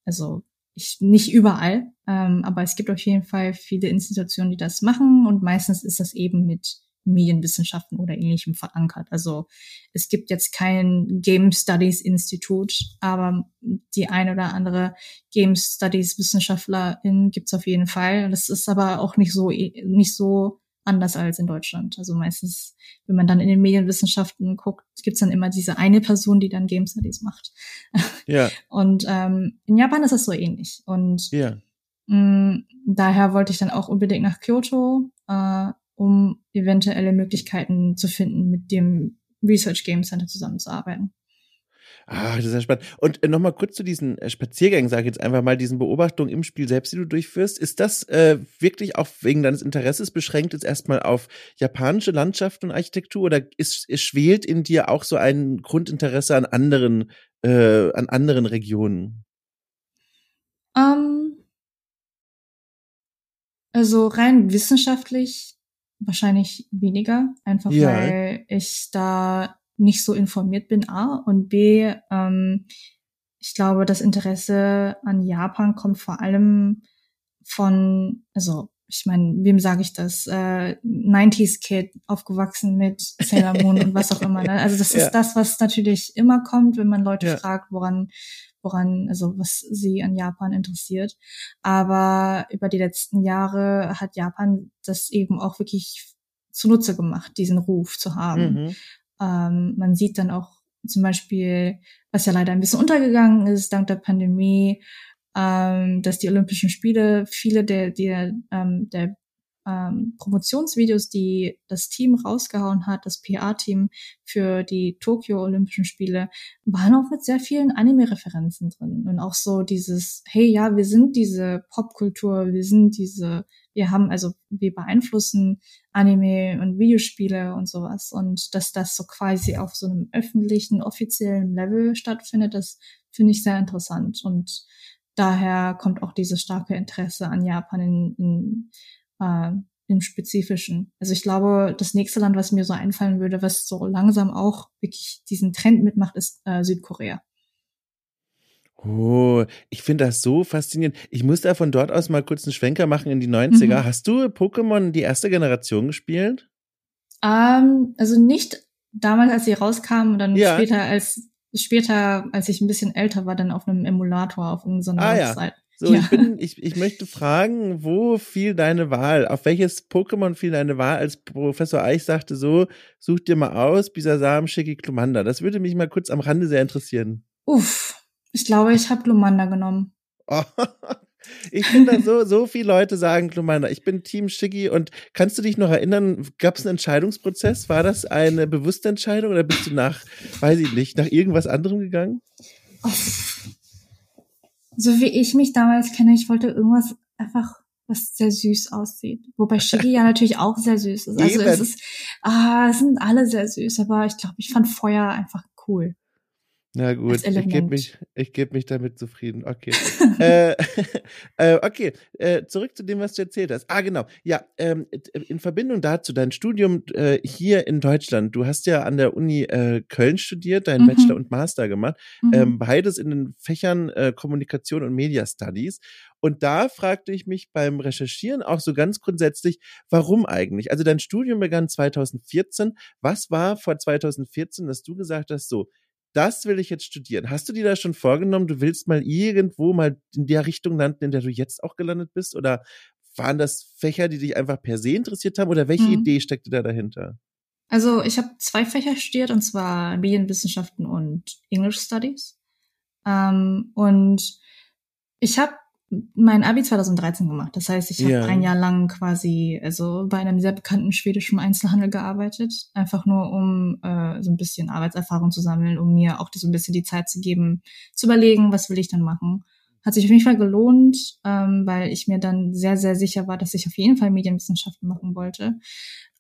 also ich, nicht überall, ähm, aber es gibt auf jeden Fall viele Institutionen, die das machen und meistens ist das eben mit Medienwissenschaften oder ähnlichem verankert. Also es gibt jetzt kein Game Studies Institut, aber die ein oder andere Game Studies Wissenschaftlerin gibt's auf jeden Fall. Das ist aber auch nicht so nicht so anders als in Deutschland. Also meistens, wenn man dann in den Medienwissenschaften guckt, gibt's dann immer diese eine Person, die dann Game Studies macht. Ja. *laughs* Und ähm, in Japan ist das so ähnlich. Und ja. mh, mm, daher wollte ich dann auch unbedingt nach Kyoto, äh, um eventuelle Möglichkeiten zu finden, mit dem Research Game Center zusammenzuarbeiten. Ah, das ist ja spannend. Und äh, nochmal kurz zu diesen äh, Spaziergängen, sage ich jetzt einfach mal, diesen Beobachtungen im Spiel selbst, die du durchführst. Ist das äh, wirklich auch wegen deines Interesses beschränkt jetzt erstmal auf japanische Landschaft und Architektur oder ist, ist schwelt in dir auch so ein Grundinteresse an anderen, äh, an anderen Regionen? Um, ähm, also rein wissenschaftlich wahrscheinlich weniger, einfach ja. weil ich da nicht so informiert bin, A. Und B, ähm, ich glaube, das Interesse an Japan kommt vor allem von, also ich meine, wem sage ich das? Äh, 90s Kid, aufgewachsen mit Sailor Moon und was auch *laughs* immer. Ne? Also das ja. ist das, was natürlich immer kommt, wenn man Leute ja. fragt, woran, woran, also was sie an Japan interessiert. Aber über die letzten Jahre hat Japan das eben auch wirklich zunutze gemacht, diesen Ruf zu haben. Mhm. Ähm, man sieht dann auch zum Beispiel, was ja leider ein bisschen untergegangen ist dank der Pandemie, ähm, dass die Olympischen Spiele viele der, der, ähm, der ähm, Promotionsvideos, die das Team rausgehauen hat, das PA-Team für die Tokio Olympischen Spiele, waren auch mit sehr vielen Anime-Referenzen drin. Und auch so dieses, hey, ja, wir sind diese Popkultur, wir sind diese wir haben also, wir beeinflussen Anime und Videospiele und sowas. Und dass das so quasi auf so einem öffentlichen, offiziellen Level stattfindet, das finde ich sehr interessant. Und daher kommt auch dieses starke Interesse an Japan in, in, äh, im Spezifischen. Also ich glaube, das nächste Land, was mir so einfallen würde, was so langsam auch wirklich diesen Trend mitmacht, ist äh, Südkorea. Oh, ich finde das so faszinierend. Ich muss da von dort aus mal kurz einen Schwenker machen in die 90er. Mhm. Hast du Pokémon die erste Generation gespielt? Ähm, also nicht damals, als sie rauskamen, dann ja. später als später, als ich ein bisschen älter war, dann auf einem Emulator auf irgendeiner ah, Website. So, ja. ich bin, ich, ich möchte fragen, wo fiel deine Wahl? Auf welches Pokémon fiel deine Wahl, als Professor Eich sagte so, such dir mal aus, Bisasam, Schicki, Klumanda. Das würde mich mal kurz am Rande sehr interessieren. Uff, ich glaube, ich habe Glumanda genommen. Oh, *laughs* ich finde, so, so viele Leute sagen Glumanda. Ich bin Team Shiggy und kannst du dich noch erinnern, gab es einen Entscheidungsprozess? War das eine bewusste Entscheidung oder bist du nach, weiß ich nicht, nach irgendwas anderem gegangen? Oh. So wie ich mich damals kenne, ich wollte irgendwas einfach was sehr süß aussieht. Wobei Shiggy ja natürlich auch sehr süß ist. Also Eben. es ist, ah, es sind alle sehr süß, aber ich glaube, ich fand Feuer einfach cool. Na gut, ich gebe mich, ich geb mich damit zufrieden. Okay. *laughs* äh, *laughs* äh, okay, äh, zurück zu dem, was du erzählt hast. Ah, genau. Ja, ähm, in Verbindung dazu, dein Studium äh, hier in Deutschland. Du hast ja an der Uni äh, Köln studiert, deinen mhm. Bachelor und Master gemacht. Mhm. Ähm, beides in den Fächern äh, Kommunikation und Media Studies. Und da fragte ich mich beim Recherchieren auch so ganz grundsätzlich, warum eigentlich? Also dein Studium begann 2014. Was war vor 2014, dass du gesagt hast, so, das will ich jetzt studieren. Hast du dir da schon vorgenommen, du willst mal irgendwo mal in der Richtung landen, in der du jetzt auch gelandet bist? Oder waren das Fächer, die dich einfach per se interessiert haben? Oder welche mhm. Idee steckte da dahinter? Also ich habe zwei Fächer studiert, und zwar Medienwissenschaften und English Studies. Ähm, und ich habe mein Abi 2013 gemacht. Das heißt, ich habe ja. ein Jahr lang quasi also bei einem sehr bekannten schwedischen Einzelhandel gearbeitet, einfach nur um äh, so ein bisschen Arbeitserfahrung zu sammeln, um mir auch so ein bisschen die Zeit zu geben, zu überlegen, was will ich dann machen. Hat sich auf jeden Fall gelohnt, ähm, weil ich mir dann sehr, sehr sicher war, dass ich auf jeden Fall Medienwissenschaften machen wollte.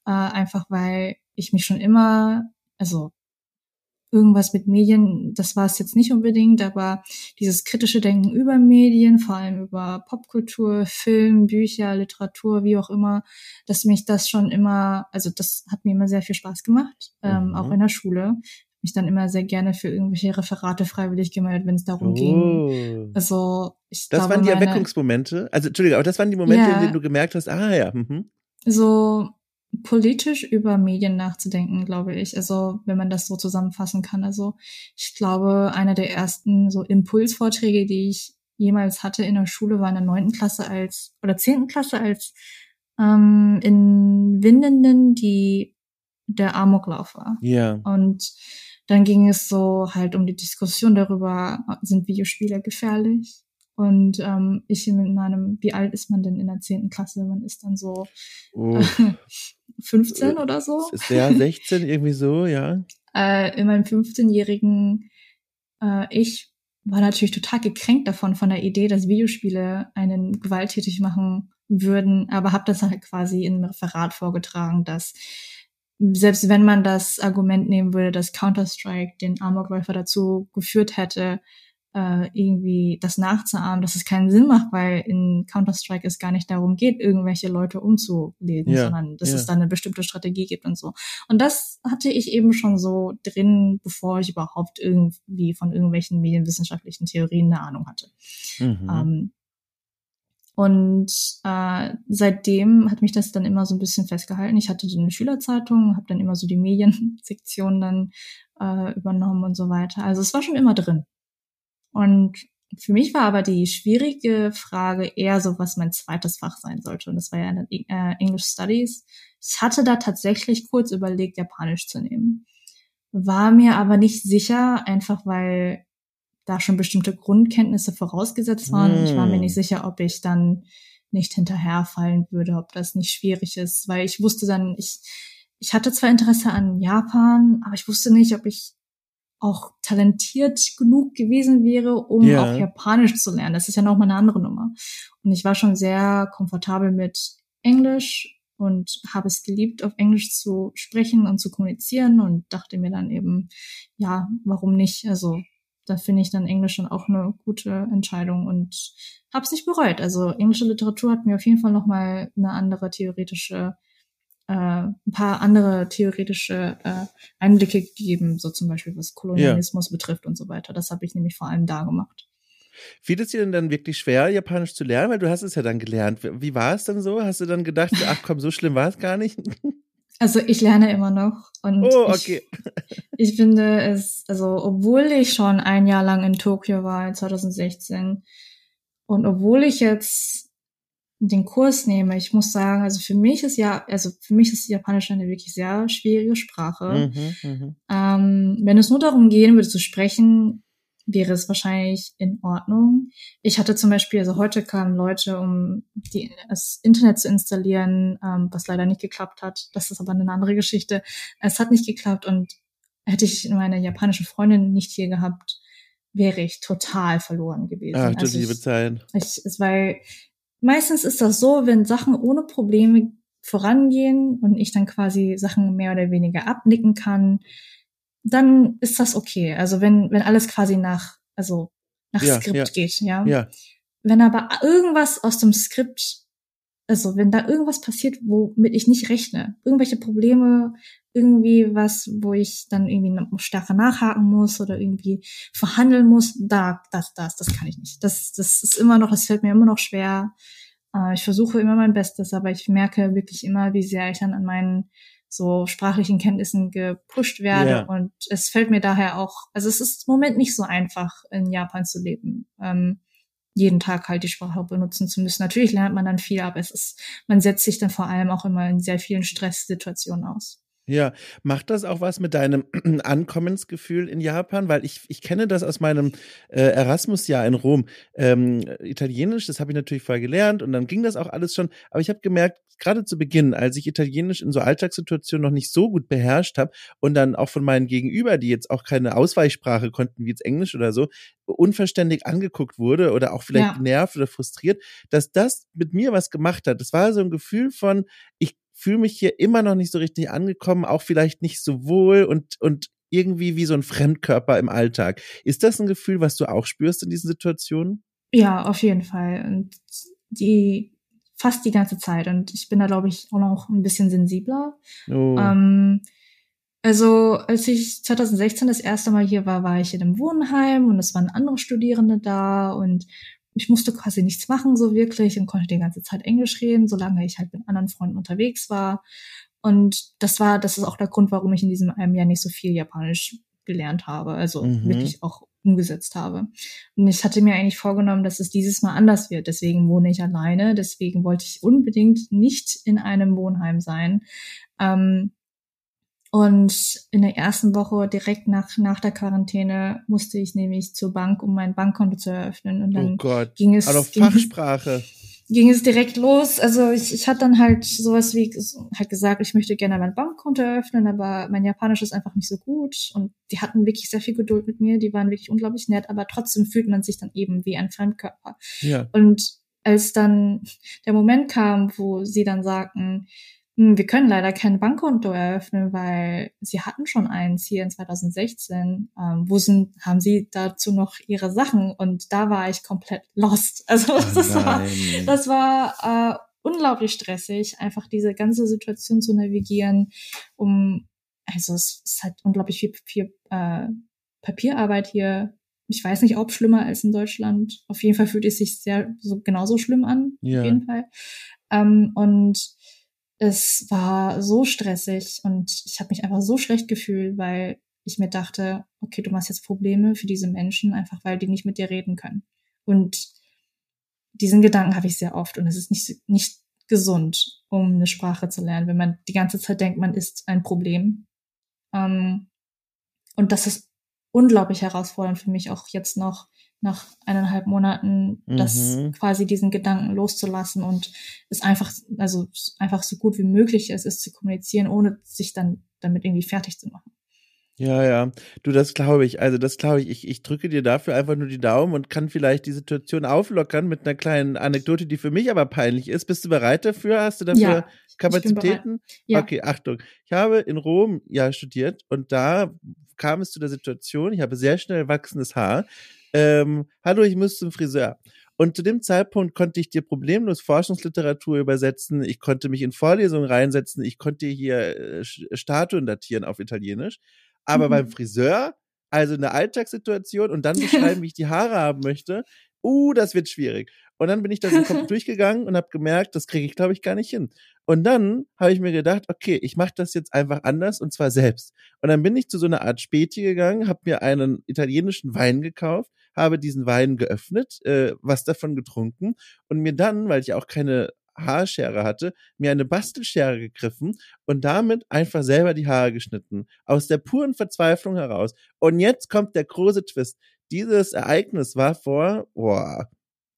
Äh, einfach weil ich mich schon immer, also irgendwas mit Medien, das war es jetzt nicht unbedingt, aber dieses kritische Denken über Medien, vor allem über Popkultur, Film, Bücher, Literatur, wie auch immer, dass mich das schon immer, also das hat mir immer sehr viel Spaß gemacht, ähm, mhm. auch in der Schule. Mich dann immer sehr gerne für irgendwelche Referate freiwillig gemeldet, wenn es darum oh. ging. Also ich Das glaube, waren die Erweckungsmomente. Also Entschuldige, aber das waren die Momente, ja, in denen du gemerkt hast, ah ja. Mhm. So politisch über Medien nachzudenken, glaube ich. Also, wenn man das so zusammenfassen kann. Also, ich glaube, einer der ersten so Impulsvorträge, die ich jemals hatte in der Schule, war in der neunten Klasse als, oder zehnten Klasse als ähm, in Windenden die der Amoklauf war. Ja. Und dann ging es so halt um die Diskussion darüber, sind Videospiele gefährlich? Und ähm, ich in meinem, wie alt ist man denn in der zehnten Klasse? Man ist dann so oh. *laughs* 15 äh, oder so. Ist der 16 irgendwie so, ja? Äh, in meinem 15-jährigen äh, Ich war natürlich total gekränkt davon, von der Idee, dass Videospiele einen gewalttätig machen würden, aber habe das halt quasi in einem Referat vorgetragen, dass selbst wenn man das Argument nehmen würde, dass Counter-Strike den Amokläufer dazu geführt hätte, äh, irgendwie das nachzuahmen, dass es keinen Sinn macht, weil in Counter-Strike es gar nicht darum geht, irgendwelche Leute umzulegen, ja, sondern dass ja. es da eine bestimmte Strategie gibt und so. Und das hatte ich eben schon so drin, bevor ich überhaupt irgendwie von irgendwelchen medienwissenschaftlichen Theorien eine Ahnung hatte. Mhm. Ähm, und äh, seitdem hat mich das dann immer so ein bisschen festgehalten. Ich hatte so eine Schülerzeitung, habe dann immer so die Mediensektion dann äh, übernommen und so weiter. Also es war schon immer drin. Und für mich war aber die schwierige Frage eher so, was mein zweites Fach sein sollte. Und das war ja eine, äh, English Studies. Ich hatte da tatsächlich kurz überlegt, Japanisch zu nehmen. War mir aber nicht sicher, einfach weil da schon bestimmte Grundkenntnisse vorausgesetzt waren. Mm. Ich war mir nicht hm. sicher, ob ich dann nicht hinterherfallen würde, ob das nicht schwierig ist, weil ich wusste dann, ich, ich hatte zwar Interesse an Japan, aber ich wusste nicht, ob ich auch talentiert genug gewesen wäre, um ja. auch Japanisch zu lernen. Das ist ja nochmal eine andere Nummer. Und ich war schon sehr komfortabel mit Englisch und habe es geliebt, auf Englisch zu sprechen und zu kommunizieren und dachte mir dann eben, ja, warum nicht? Also da finde ich dann Englisch schon auch eine gute Entscheidung und habe es nicht bereut. Also englische Literatur hat mir auf jeden Fall noch mal eine andere theoretische äh, ein paar andere theoretische äh, Einblicke gegeben, so zum Beispiel was Kolonialismus ja. betrifft und so weiter. Das habe ich nämlich vor allem da gemacht. Fiel es dir denn dann wirklich schwer, Japanisch zu lernen? Weil du hast es ja dann gelernt. Wie war es dann so? Hast du dann gedacht, ach komm, so schlimm war es gar nicht? *laughs* Also ich lerne immer noch und oh, okay. ich, *laughs* ich finde es, also obwohl ich schon ein Jahr lang in Tokio war, 2016, und obwohl ich jetzt den Kurs nehme, ich muss sagen, also für mich ist ja, also für mich ist Japanisch eine wirklich sehr schwierige Sprache. Mhm, mh. ähm, wenn es nur darum gehen würde zu sprechen, wäre es wahrscheinlich in Ordnung. Ich hatte zum Beispiel, also heute kamen Leute, um die, das Internet zu installieren, ähm, was leider nicht geklappt hat. Das ist aber eine andere Geschichte. Es hat nicht geklappt und hätte ich meine japanische Freundin nicht hier gehabt, wäre ich total verloren gewesen. Ach, du also liebe Zeit. Ich, es, weil meistens ist das so, wenn Sachen ohne Probleme vorangehen und ich dann quasi Sachen mehr oder weniger abnicken kann, dann ist das okay. Also wenn, wenn alles quasi nach, also nach ja, Skript ja. geht, ja? ja. Wenn aber irgendwas aus dem Skript, also wenn da irgendwas passiert, womit ich nicht rechne, irgendwelche Probleme, irgendwie was, wo ich dann irgendwie stärker nachhaken muss oder irgendwie verhandeln muss, da, das, das, das kann ich nicht. Das, das ist immer noch, das fällt mir immer noch schwer. Äh, ich versuche immer mein Bestes, aber ich merke wirklich immer, wie sehr ich dann an meinen so sprachlichen Kenntnissen gepusht werde. Yeah. Und es fällt mir daher auch, also es ist im Moment nicht so einfach, in Japan zu leben. Ähm, jeden Tag halt die Sprache benutzen zu müssen. Natürlich lernt man dann viel, aber es ist, man setzt sich dann vor allem auch immer in sehr vielen Stresssituationen aus. Ja, macht das auch was mit deinem *clears throat* Ankommensgefühl in Japan? Weil ich, ich kenne das aus meinem äh, Erasmus-Jahr in Rom. Ähm, Italienisch, das habe ich natürlich vorher gelernt und dann ging das auch alles schon. Aber ich habe gemerkt, gerade zu Beginn, als ich Italienisch in so Alltagssituationen noch nicht so gut beherrscht habe und dann auch von meinen Gegenüber, die jetzt auch keine Ausweichsprache konnten, wie jetzt Englisch oder so, unverständlich angeguckt wurde oder auch vielleicht ja. genervt oder frustriert, dass das mit mir was gemacht hat. Das war so ein Gefühl von, ich fühle mich hier immer noch nicht so richtig angekommen, auch vielleicht nicht so wohl und, und irgendwie wie so ein Fremdkörper im Alltag. Ist das ein Gefühl, was du auch spürst in diesen Situationen? Ja, auf jeden Fall. Und die fast die ganze Zeit. Und ich bin da, glaube ich, auch noch ein bisschen sensibler. Oh. Ähm, also, als ich 2016 das erste Mal hier war, war ich in einem Wohnheim und es waren andere Studierende da und ich musste quasi nichts machen so wirklich und konnte die ganze Zeit Englisch reden, solange ich halt mit anderen Freunden unterwegs war. Und das war, das ist auch der Grund, warum ich in diesem einem Jahr nicht so viel Japanisch gelernt habe, also mhm. wirklich auch umgesetzt habe. Und ich hatte mir eigentlich vorgenommen, dass es dieses Mal anders wird. Deswegen wohne ich alleine. Deswegen wollte ich unbedingt nicht in einem Wohnheim sein. Ähm, und in der ersten Woche, direkt nach, nach der Quarantäne, musste ich nämlich zur Bank, um mein Bankkonto zu eröffnen. Und dann oh Gott. ging es. Also Fachsprache. *laughs* Ging es direkt los. Also ich, ich hatte dann halt sowas wie halt gesagt, ich möchte gerne mein Bankkonto eröffnen, aber mein Japanisch ist einfach nicht so gut. Und die hatten wirklich sehr viel Geduld mit mir, die waren wirklich unglaublich nett, aber trotzdem fühlt man sich dann eben wie ein Fremdkörper. Ja. Und als dann der Moment kam, wo sie dann sagten, wir können leider kein Bankkonto eröffnen, weil sie hatten schon eins hier in 2016. Ähm, wo sind, haben sie dazu noch ihre Sachen? Und da war ich komplett lost. *laughs* Also oh das war, das war äh, unglaublich stressig, einfach diese ganze Situation zu navigieren, um, also es ist halt unglaublich viel, viel äh, Papierarbeit hier. Ich weiß nicht, ob schlimmer als in Deutschland. Auf jeden Fall fühlt es sich sehr so genauso schlimm an. Ja. Auf jeden Fall. Ähm, und es war so stressig und ich habe mich einfach so schlecht gefühlt, weil ich mir dachte, okay, du machst jetzt Probleme für diese Menschen, einfach weil die nicht mit dir reden können. Und diesen Gedanken habe ich sehr oft und es ist nicht, nicht gesund, um eine Sprache zu lernen, wenn man die ganze Zeit denkt, man ist ein Problem. Ähm, und das ist unglaublich herausfordernd für mich auch jetzt noch, nach eineinhalb Monaten, das mhm. quasi diesen Gedanken loszulassen und es einfach, also einfach so gut wie möglich es ist zu kommunizieren, ohne sich dann damit irgendwie fertig zu machen. Ja, ja. Du, das glaube ich. Also, das glaube ich. ich. Ich drücke dir dafür einfach nur die Daumen und kann vielleicht die Situation auflockern mit einer kleinen Anekdote, die für mich aber peinlich ist. Bist du bereit dafür? Hast du dafür ja, Kapazitäten? Ja. Okay, Achtung. Ich habe in Rom ja studiert und da kam es zu der Situation, ich habe sehr schnell wachsendes Haar. Ähm, hallo, ich muss zum Friseur. Und zu dem Zeitpunkt konnte ich dir problemlos Forschungsliteratur übersetzen. Ich konnte mich in Vorlesungen reinsetzen. Ich konnte hier äh, Statuen datieren auf Italienisch. Aber mhm. beim Friseur, also eine Alltagssituation und dann beschreiben, wie ich die Haare haben möchte, uh, das wird schwierig. Und dann bin ich da so Kopf *laughs* durchgegangen und habe gemerkt, das kriege ich, glaube ich, gar nicht hin. Und dann habe ich mir gedacht, okay, ich mache das jetzt einfach anders und zwar selbst. Und dann bin ich zu so einer Art Späti gegangen, habe mir einen italienischen Wein gekauft, habe diesen Wein geöffnet, äh, was davon getrunken und mir dann, weil ich auch keine Haarschere hatte, mir eine Bastelschere gegriffen und damit einfach selber die Haare geschnitten. Aus der puren Verzweiflung heraus. Und jetzt kommt der große Twist. Dieses Ereignis war vor, boah,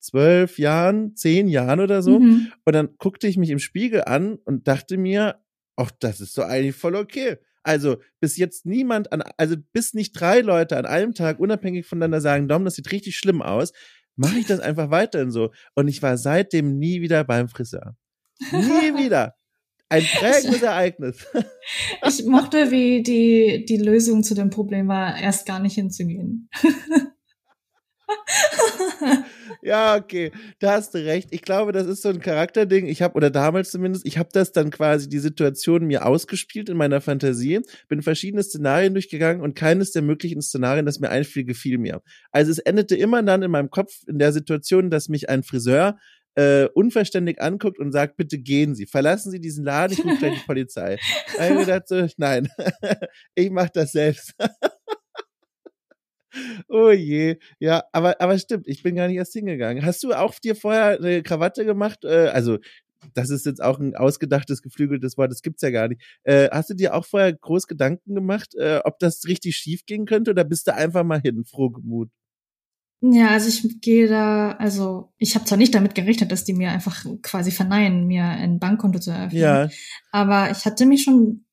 zwölf Jahren, zehn Jahren oder so. Mhm. Und dann guckte ich mich im Spiegel an und dachte mir, ach, das ist doch eigentlich voll okay. Also bis jetzt niemand an, also bis nicht drei Leute an einem Tag unabhängig voneinander sagen, Dom, das sieht richtig schlimm aus, mache ich das *laughs* einfach weiterhin so. Und ich war seitdem nie wieder beim Friseur. Nie wieder. Ein *laughs* prägendes Ereignis. *laughs* ich mochte, wie die, die Lösung zu dem Problem war, erst gar nicht hinzugehen. Ja, okay, da hast du recht. Ich glaube, das ist so ein Charakterding. Ich habe, oder damals zumindest, ich habe das dann quasi die Situation mir ausgespielt in meiner Fantasie, bin verschiedene Szenarien durchgegangen und keines der möglichen Szenarien, das mir einfiel, gefiel mir. Also es endete immer dann in meinem Kopf in der Situation, dass mich ein Friseur äh, unverständlich anguckt und sagt, bitte gehen Sie, verlassen Sie diesen Laden, ich rufe gleich die *laughs* Polizei. Ich gedacht so, nein, *laughs* ich mache das selbst. Oh je, ja, aber, aber stimmt, ich bin gar nicht erst hingegangen. Hast du auch dir vorher eine Krawatte gemacht? Äh, also, das ist jetzt auch ein ausgedachtes, geflügeltes Wort, das gibt's ja gar nicht. Äh, hast du dir auch vorher groß Gedanken gemacht, äh, ob das richtig schief gehen könnte oder bist du einfach mal hin, frohgemut? Ja, also ich gehe da, also ich habe zwar nicht damit gerechnet, dass die mir einfach quasi verneinen, mir ein Bankkonto zu eröffnen. Ja. Aber ich hatte mich schon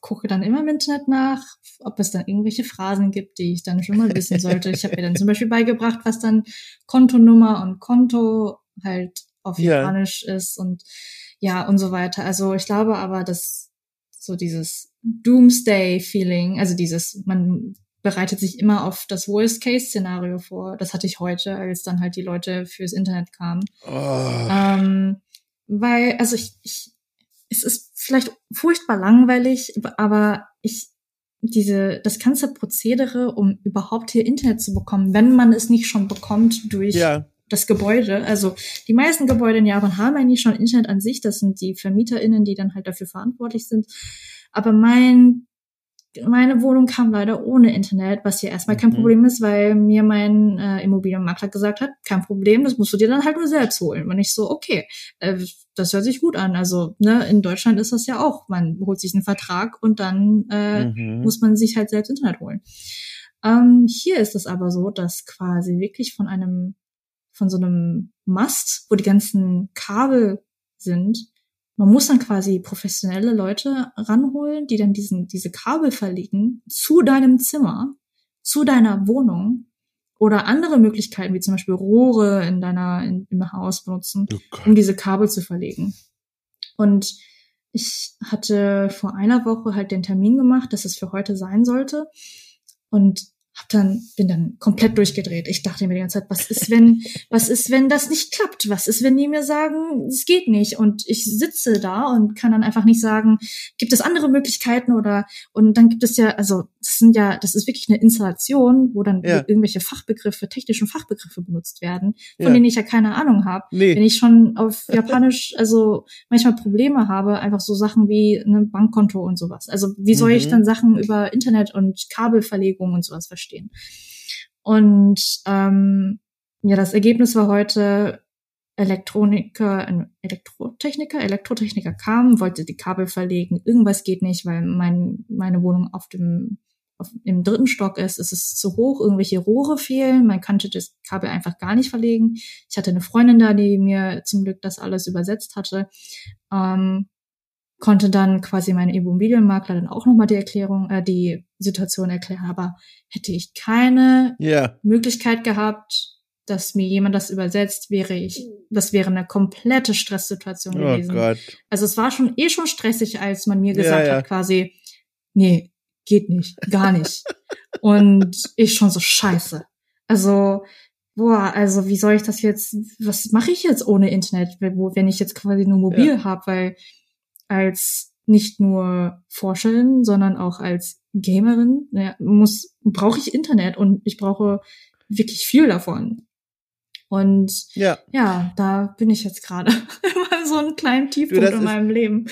gucke dann immer im Internet nach, ob es dann irgendwelche Phrasen gibt, die ich dann schon mal wissen sollte. Ich habe mir dann zum Beispiel beigebracht, was dann Kontonummer und Konto halt auf Japanisch ja. ist und ja und so weiter. Also ich glaube aber, dass so dieses Doomsday-Feeling, also dieses, man bereitet sich immer auf das Worst-Case-Szenario vor. Das hatte ich heute, als dann halt die Leute fürs Internet kamen. Oh. Ähm, weil, also ich, ich es ist vielleicht furchtbar langweilig, aber ich diese das ganze Prozedere, um überhaupt hier Internet zu bekommen, wenn man es nicht schon bekommt durch ja. das Gebäude. Also die meisten Gebäude in Japan haben eigentlich schon Internet an sich. Das sind die VermieterInnen, die dann halt dafür verantwortlich sind. Aber mein meine Wohnung kam leider ohne Internet, was ja erstmal kein mhm. Problem ist, weil mir mein äh, Immobilienmakler gesagt hat, kein Problem, das musst du dir dann halt nur selbst holen. Und ich so, okay, äh, das hört sich gut an. Also ne, in Deutschland ist das ja auch, man holt sich einen Vertrag und dann äh, mhm. muss man sich halt selbst Internet holen. Ähm, hier ist es aber so, dass quasi wirklich von einem, von so einem Mast, wo die ganzen Kabel sind, man muss dann quasi professionelle Leute ranholen, die dann diesen, diese Kabel verlegen zu deinem Zimmer, zu deiner Wohnung oder andere Möglichkeiten, wie zum Beispiel Rohre in deiner, in, im Haus benutzen, oh um diese Kabel zu verlegen. Und ich hatte vor einer Woche halt den Termin gemacht, dass es für heute sein sollte. Und hab dann bin dann komplett durchgedreht. Ich dachte mir die ganze Zeit, was ist wenn *laughs* was ist wenn das nicht klappt? Was ist wenn die mir sagen, es geht nicht und ich sitze da und kann dann einfach nicht sagen, gibt es andere Möglichkeiten oder und dann gibt es ja also das sind ja das ist wirklich eine Installation, wo dann ja. irgendwelche Fachbegriffe, technischen Fachbegriffe benutzt werden, von ja. denen ich ja keine Ahnung habe. Nee. Wenn ich schon auf Japanisch also manchmal Probleme habe, einfach so Sachen wie ein Bankkonto und sowas. Also wie soll mhm. ich dann Sachen über Internet und Kabelverlegung und sowas verstehen? Verstehen. Und ähm, ja, das Ergebnis war heute, Elektroniker, Elektrotechniker, Elektrotechniker kam, wollte die Kabel verlegen, irgendwas geht nicht, weil mein, meine Wohnung auf dem auf, im dritten Stock ist, es ist zu hoch, irgendwelche Rohre fehlen, man konnte das Kabel einfach gar nicht verlegen. Ich hatte eine Freundin da, die mir zum Glück das alles übersetzt hatte. Ähm, konnte dann quasi meine Immobilienmakler dann auch nochmal die Erklärung, äh, die Situation erklären. Aber hätte ich keine yeah. Möglichkeit gehabt, dass mir jemand das übersetzt, wäre ich, das wäre eine komplette Stresssituation oh gewesen. Gott. Also es war schon eh schon stressig, als man mir gesagt ja, ja. hat, quasi, nee, geht nicht, gar nicht. *laughs* Und ich schon so scheiße. Also, boah, also wie soll ich das jetzt, was mache ich jetzt ohne Internet, wenn ich jetzt quasi nur mobil ja. habe, weil als nicht nur Forscherin, sondern auch als Gamerin ja, muss brauche ich Internet und ich brauche wirklich viel davon. Und ja, ja da bin ich jetzt gerade *laughs* immer so einen kleinen Tiefpunkt du, in meinem Leben.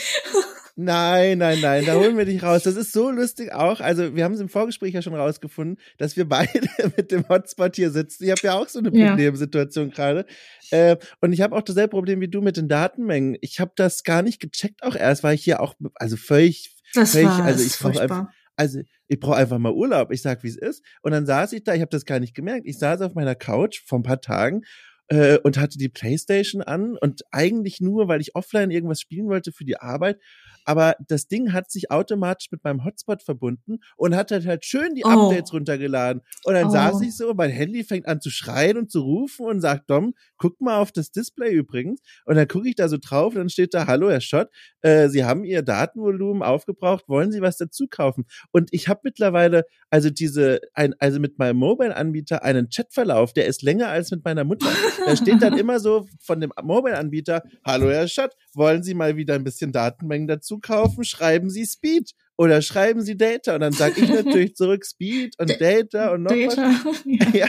Nein, nein, nein, da holen wir dich raus. Das ist so lustig auch. Also, wir haben es im Vorgespräch ja schon rausgefunden, dass wir beide *laughs* mit dem Hotspot hier sitzen. Ich habe ja auch so eine Problemsituation ja. gerade. Äh, und ich habe auch dasselbe Problem wie du mit den Datenmengen. Ich habe das gar nicht gecheckt auch erst, weil ich hier auch, also völlig, das völlig, war, also ich brauche einfach, also ich brauche einfach mal Urlaub. Ich sag, wie es ist. Und dann saß ich da, ich habe das gar nicht gemerkt. Ich saß auf meiner Couch vor ein paar Tagen äh, und hatte die Playstation an und eigentlich nur, weil ich offline irgendwas spielen wollte für die Arbeit aber das Ding hat sich automatisch mit meinem Hotspot verbunden und hat halt, halt schön die oh. Updates runtergeladen. Und dann oh. saß ich so, mein Handy fängt an zu schreien und zu rufen und sagt, Dom, guck mal auf das Display übrigens. Und dann gucke ich da so drauf und dann steht da, hallo Herr Schott, äh, Sie haben Ihr Datenvolumen aufgebraucht, wollen Sie was dazu kaufen? Und ich habe mittlerweile, also diese, ein, also mit meinem Mobile-Anbieter einen Chatverlauf, der ist länger als mit meiner Mutter. Da steht dann *laughs* immer so von dem Mobile-Anbieter, hallo Herr Schott, wollen Sie mal wieder ein bisschen Datenmengen dazu kaufen, schreiben Sie Speed oder schreiben Sie Data. Und dann sage ich natürlich zurück Speed und Data und noch Data. was. *laughs* *laughs* Ja.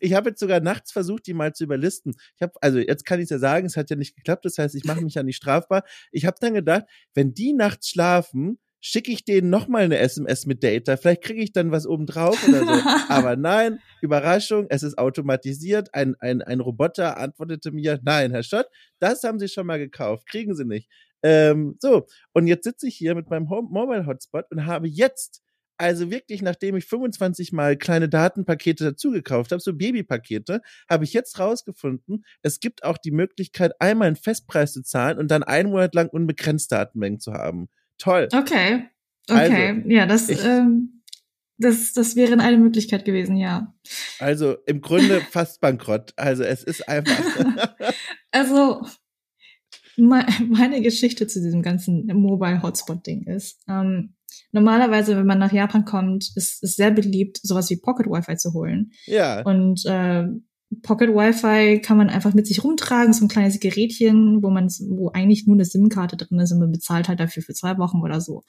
Ich habe jetzt sogar nachts versucht, die mal zu überlisten. Ich habe, also jetzt kann ich ja sagen, es hat ja nicht geklappt. Das heißt, ich mache mich ja nicht strafbar. Ich habe dann gedacht, wenn die nachts schlafen, schicke ich denen nochmal eine SMS mit Data. Vielleicht kriege ich dann was obendrauf oder so. *laughs* Aber nein, Überraschung, es ist automatisiert. Ein, ein, ein Roboter antwortete mir, nein, Herr Schott, das haben Sie schon mal gekauft, kriegen Sie nicht. Ähm, so, und jetzt sitze ich hier mit meinem Home Mobile Hotspot und habe jetzt, also wirklich, nachdem ich 25 mal kleine Datenpakete dazugekauft habe, so Babypakete, habe ich jetzt rausgefunden, es gibt auch die Möglichkeit, einmal einen Festpreis zu zahlen und dann einen Monat lang unbegrenzt Datenmengen zu haben. Toll. Okay. Okay. Also, ja, das, ich, ähm, das, das wäre eine Möglichkeit gewesen, ja. Also im Grunde *laughs* fast bankrott. Also es ist einfach. *laughs* also meine Geschichte zu diesem ganzen Mobile Hotspot Ding ist, ähm, normalerweise, wenn man nach Japan kommt, ist es sehr beliebt, sowas wie Pocket Wi-Fi zu holen. Ja. Und äh, Pocket Wi-Fi kann man einfach mit sich rumtragen, so ein kleines Gerätchen, wo man, wo eigentlich nur eine SIM-Karte drin ist und man bezahlt halt dafür für zwei Wochen oder so.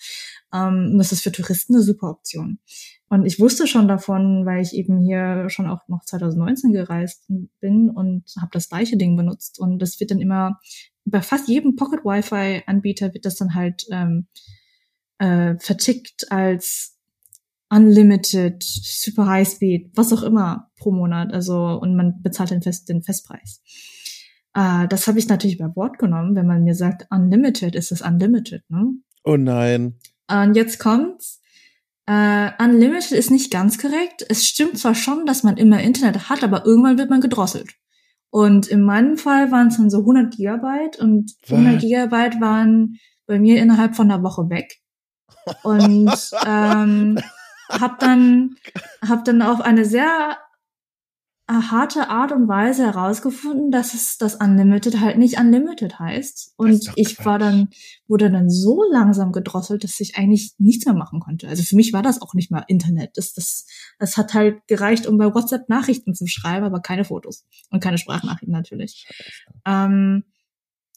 Ähm, das ist für Touristen eine super Option. Und ich wusste schon davon, weil ich eben hier schon auch noch 2019 gereist bin und habe das gleiche Ding benutzt. Und das wird dann immer bei fast jedem Pocket Wi-Fi Anbieter wird das dann halt ähm, äh, vertickt als unlimited, super high speed, was auch immer pro Monat. Also und man bezahlt den, Fest, den Festpreis. Äh, das habe ich natürlich bei Wort genommen. Wenn man mir sagt unlimited, ist es unlimited. Ne? Oh nein. Und jetzt kommt's. Uh, unlimited ist nicht ganz korrekt. Es stimmt zwar schon, dass man immer Internet hat, aber irgendwann wird man gedrosselt. Und in meinem Fall waren es dann so 100 Gigabyte und 100 Was? Gigabyte waren bei mir innerhalb von einer Woche weg. Und *laughs* ähm, hab dann hab dann auf eine sehr harte Art und Weise herausgefunden, dass es das Unlimited halt nicht Unlimited heißt. Und ich war dann, wurde dann so langsam gedrosselt, dass ich eigentlich nichts mehr machen konnte. Also für mich war das auch nicht mal Internet. Das, das, das hat halt gereicht, um bei WhatsApp Nachrichten zu schreiben, aber keine Fotos und keine Sprachnachrichten natürlich. Ähm,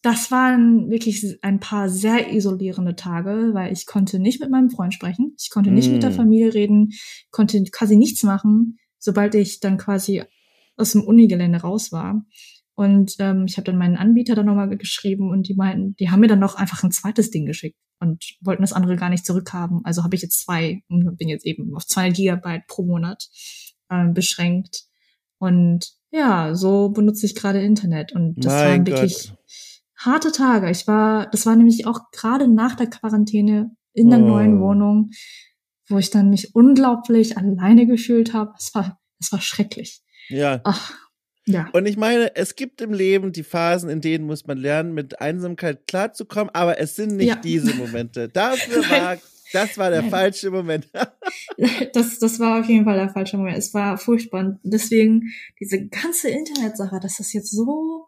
das waren wirklich ein paar sehr isolierende Tage, weil ich konnte nicht mit meinem Freund sprechen, ich konnte nicht mm. mit der mm. Familie reden, konnte quasi nichts machen sobald ich dann quasi aus dem Unigelände raus war. Und ähm, ich habe dann meinen Anbieter dann nochmal geschrieben und die meinten, die haben mir dann noch einfach ein zweites Ding geschickt und wollten das andere gar nicht zurückhaben. Also habe ich jetzt zwei und bin jetzt eben auf zwei Gigabyte pro Monat ähm, beschränkt. Und ja, so benutze ich gerade Internet. Und das mein waren wirklich. Harte Tage. Ich war, das war nämlich auch gerade nach der Quarantäne in der oh. neuen Wohnung, wo ich dann mich unglaublich alleine gefühlt habe. Es war, es war schrecklich. Ja. Ach. Ja. Und ich meine, es gibt im Leben die Phasen, in denen muss man lernen, mit Einsamkeit klarzukommen, aber es sind nicht ja. diese Momente. *laughs* Dafür war, das war der Nein. falsche Moment. *laughs* das, das war auf jeden Fall der falsche Moment. Es war furchtbar. deswegen diese ganze Internetsache, dass das jetzt so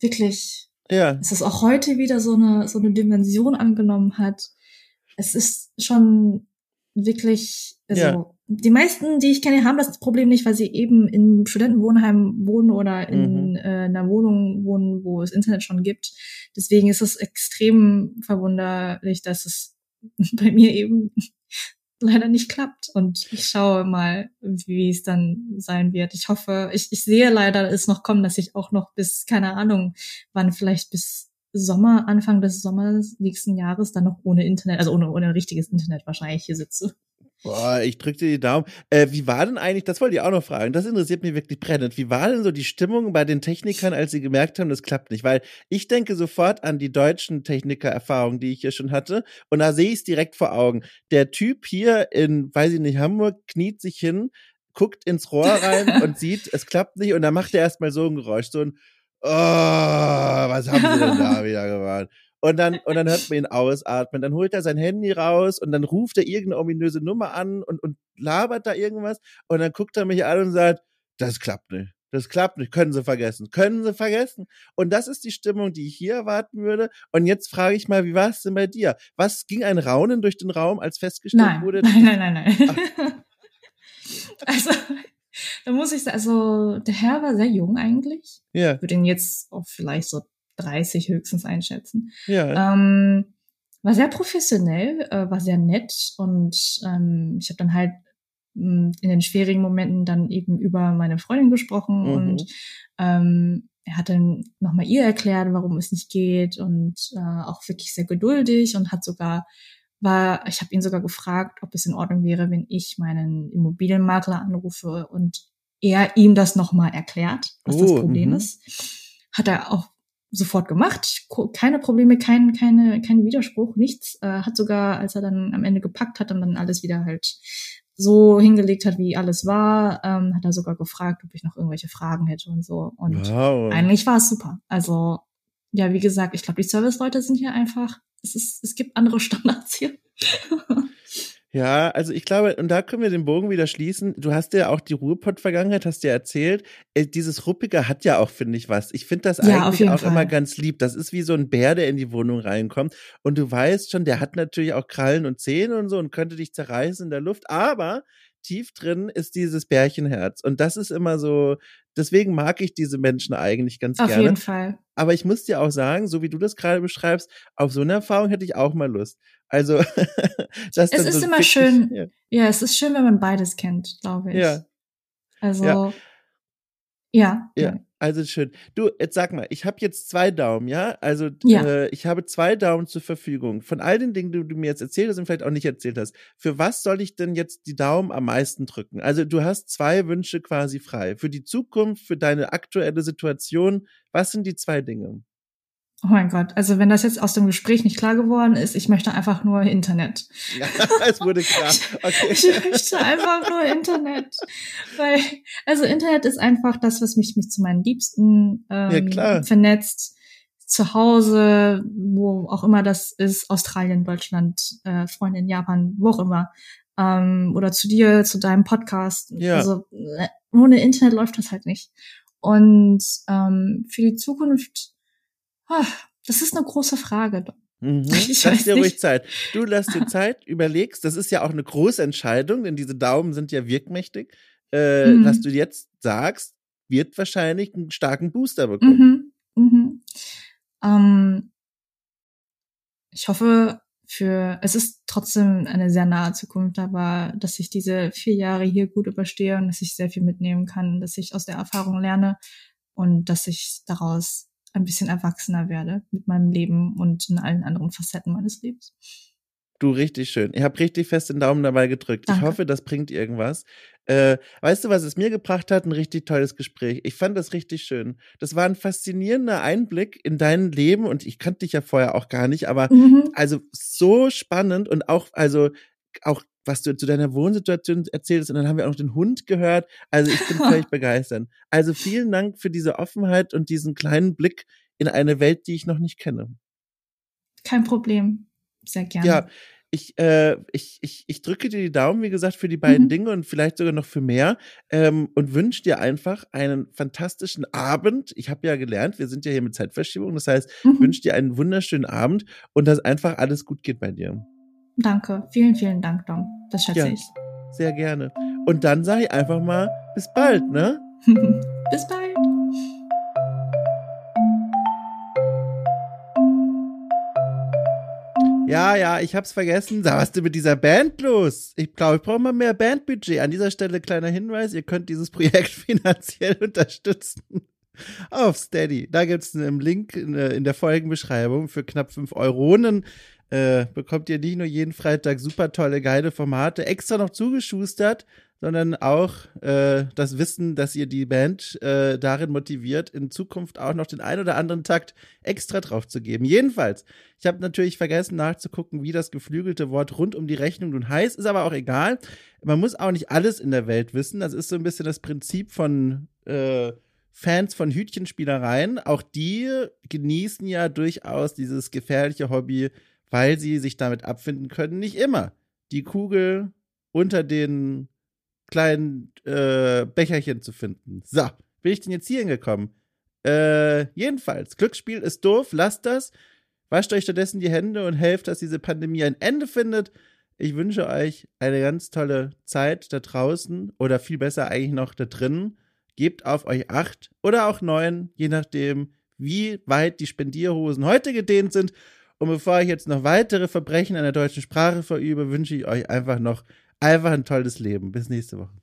wirklich, ja. dass es auch heute wieder so eine, so eine Dimension angenommen hat. Es ist schon wirklich, also, ja die meisten, die ich kenne, haben das Problem nicht, weil sie eben in Studentenwohnheimen wohnen oder in mhm. äh, einer Wohnung wohnen, wo es Internet schon gibt. Deswegen ist es extrem verwunderlich, dass es *laughs* bei mir eben leider nicht klappt. Und ich schaue mal, wie es dann sein wird. Ich hoffe, ich, ich sehe leider es noch kommen, dass ich auch noch bis, keine Ahnung, wann vielleicht bis Sommer, Anfang des Sommers nächsten Jahres dann noch ohne Internet, also ohne, ohne richtiges Internet wahrscheinlich hier sitze. Boah, ich drücke dir die Daumen. Äh, wie war denn eigentlich, das wollte ich auch noch fragen, das interessiert mich wirklich brennend. Wie war denn so die Stimmung bei den Technikern, als sie gemerkt haben, das klappt nicht? Weil ich denke sofort an die deutschen Techniker-Erfahrungen, die ich hier schon hatte. Und da sehe ich es direkt vor Augen. Der Typ hier in, weiß ich nicht, Hamburg, kniet sich hin, guckt ins Rohr rein *laughs* und sieht, es klappt nicht. Und dann macht er erstmal so ein Geräusch, so ein, oh, was haben sie denn da *laughs* wieder gemacht? Und dann, und dann hört man ihn ausatmen. Dann holt er sein Handy raus und dann ruft er irgendeine ominöse Nummer an und, und labert da irgendwas. Und dann guckt er mich an und sagt, das klappt nicht. Das klappt nicht. Können Sie vergessen. Können Sie vergessen. Und das ist die Stimmung, die ich hier erwarten würde. Und jetzt frage ich mal, wie war es denn bei dir? Was ging ein Raunen durch den Raum, als festgestellt nein, wurde? *laughs* Nein, nein, nein, nein. *laughs* also, da muss ich sagen, also der Herr war sehr jung eigentlich. Ja. Ich würde ihn jetzt auch vielleicht so 30 höchstens einschätzen. Ja. Ähm, war sehr professionell, äh, war sehr nett und ähm, ich habe dann halt mh, hm, in den schwierigen Momenten dann eben über meine Freundin gesprochen mhm. und ähm, er hat dann nochmal ihr erklärt, warum es nicht geht und äh, auch wirklich sehr geduldig und hat sogar war, ich habe ihn sogar gefragt, ob es in Ordnung wäre, wenn ich meinen Immobilienmakler anrufe und er ihm das nochmal erklärt, was oh, das Problem -hmm. ist. Hat er auch sofort gemacht, keine Probleme, kein, keine, kein Widerspruch, nichts. Äh, hat sogar, als er dann am Ende gepackt hat und dann alles wieder halt so hingelegt hat, wie alles war, ähm, hat er sogar gefragt, ob ich noch irgendwelche Fragen hätte und so. Und wow. eigentlich war es super. Also, ja, wie gesagt, ich glaube, die Service-Leute sind hier einfach, es ist, es gibt andere Standards hier. *laughs* Ja, also ich glaube, und da können wir den Bogen wieder schließen. Du hast ja auch die Ruhrpott-Vergangenheit, hast dir ja erzählt. Äh, dieses Ruppige hat ja auch, finde ich, was. Ich finde das ja, eigentlich auch Fall. immer ganz lieb. Das ist wie so ein Bär, der in die Wohnung reinkommt. Und du weißt schon, der hat natürlich auch Krallen und Zähne und so und könnte dich zerreißen in der Luft. Aber tief drin ist dieses Bärchenherz. Und das ist immer so, deswegen mag ich diese Menschen eigentlich ganz Auf gerne. Auf jeden Fall. Aber ich muss dir auch sagen, so wie du das gerade beschreibst, auf so eine Erfahrung hätte ich auch mal Lust. Also, *laughs* das es ist so immer schön. Ja. ja. es ist schön, wenn man beides kennt, glaube ich. Ja. Also, ja. ja. ja. Also schön. Du, jetzt sag mal, ich habe jetzt zwei Daumen, ja? Also ja. Äh, ich habe zwei Daumen zur Verfügung. Von all den Dingen, die du mir jetzt erzählt hast und vielleicht auch nicht erzählt hast, für was soll ich denn jetzt die Daumen am meisten drücken? Also du hast zwei Wünsche quasi frei. Für die Zukunft, für deine aktuelle Situation. Was sind die zwei Dinge? Oh mein Gott, also wenn das jetzt aus dem Gespräch nicht klar geworden ist, ich möchte einfach nur Internet. Ja, *laughs* es wurde klar. Okay. Ich möchte einfach nur Internet. Weil, also Internet ist einfach das, was mich, mich zu meinen Liebsten ähm, ja, vernetzt. Zu Hause, wo auch immer das ist, Australien, Deutschland, äh, Freunde in Japan, wo auch immer. Ähm, oder zu dir, zu deinem Podcast. Ja. Also äh, ohne Internet läuft das halt nicht. Und ähm, für die Zukunft das ist eine große Frage. Mhm. *laughs* Ich lass dir nicht. ruhig Zeit. Du lass dir *laughs* Zeit, überlegst. Das ist ja auch eine große Entscheidung, denn diese Daumen sind ja wirkmächtig. Äh, mhm. Was du jetzt sagst, wird wahrscheinlich einen starken Booster bekommen. Mhm. Mhm. Ähm, ich hoffe, für es ist trotzdem eine sehr nahe Zukunft, aber dass ich diese vier Jahre hier gut überstehe und dass ich sehr viel mitnehmen kann, dass ich aus der Erfahrung lerne und dass ich daraus ein bisschen erwachsener werde mit meinem Leben und in allen anderen Facetten meines Lebens. Du, richtig schön. Ich habe richtig fest den Daumen dabei gedrückt. Danke. Ich hoffe, das bringt irgendwas. Äh, weißt du, was es mir gebracht hat? Ein richtig tolles Gespräch. Ich fand das richtig schön. Das war ein faszinierender Einblick in dein Leben und ich kannte dich ja vorher auch gar nicht, aber mhm. also so spannend und auch, also auch was du zu deiner Wohnsituation erzählst. Und dann haben wir auch noch den Hund gehört. Also ich bin völlig *laughs* begeistert. Also vielen Dank für diese Offenheit und diesen kleinen Blick in eine Welt, die ich noch nicht kenne. Kein Problem. Sehr gerne. Ja, ich, äh, ich, ich, ich drücke dir die Daumen, wie gesagt, für die beiden mhm. Dinge und vielleicht sogar noch für mehr ähm, und wünsche dir einfach einen fantastischen Abend. Ich habe ja gelernt, wir sind ja hier mit Zeitverschiebung, das heißt, mhm. wünsche dir einen wunderschönen Abend und dass einfach alles gut geht bei dir. Danke, vielen, vielen Dank, Dom. Das schätze ja, ich. Sehr gerne. Und dann sage ich einfach mal, bis bald, ne? *laughs* bis bald. Ja, ja, ich hab's vergessen. Da was denn mit dieser Band los? Ich glaube, ich brauche mal mehr Bandbudget. An dieser Stelle kleiner Hinweis, ihr könnt dieses Projekt *laughs* finanziell unterstützen. Auf Steady. Da gibt's einen Link in, in der Folgenbeschreibung für knapp fünf Euronen äh, bekommt ihr nicht nur jeden Freitag super tolle, geile Formate extra noch zugeschustert, sondern auch äh, das Wissen, dass ihr die Band äh, darin motiviert, in Zukunft auch noch den ein oder anderen Takt extra drauf zu geben. Jedenfalls, ich habe natürlich vergessen nachzugucken, wie das geflügelte Wort rund um die Rechnung nun heißt, ist aber auch egal. Man muss auch nicht alles in der Welt wissen. Das ist so ein bisschen das Prinzip von äh, Fans von Hütchenspielereien. Auch die genießen ja durchaus dieses gefährliche Hobby weil sie sich damit abfinden können, nicht immer die Kugel unter den kleinen äh, Becherchen zu finden. So, bin ich denn jetzt hier hingekommen? Äh, jedenfalls, Glücksspiel ist doof, lasst das. Wascht euch stattdessen die Hände und helft, dass diese Pandemie ein Ende findet. Ich wünsche euch eine ganz tolle Zeit da draußen oder viel besser eigentlich noch da drinnen. Gebt auf euch acht oder auch neun, je nachdem, wie weit die Spendierhosen heute gedehnt sind. Und bevor ich jetzt noch weitere Verbrechen an der deutschen Sprache verübe, wünsche ich euch einfach noch einfach ein tolles Leben. Bis nächste Woche.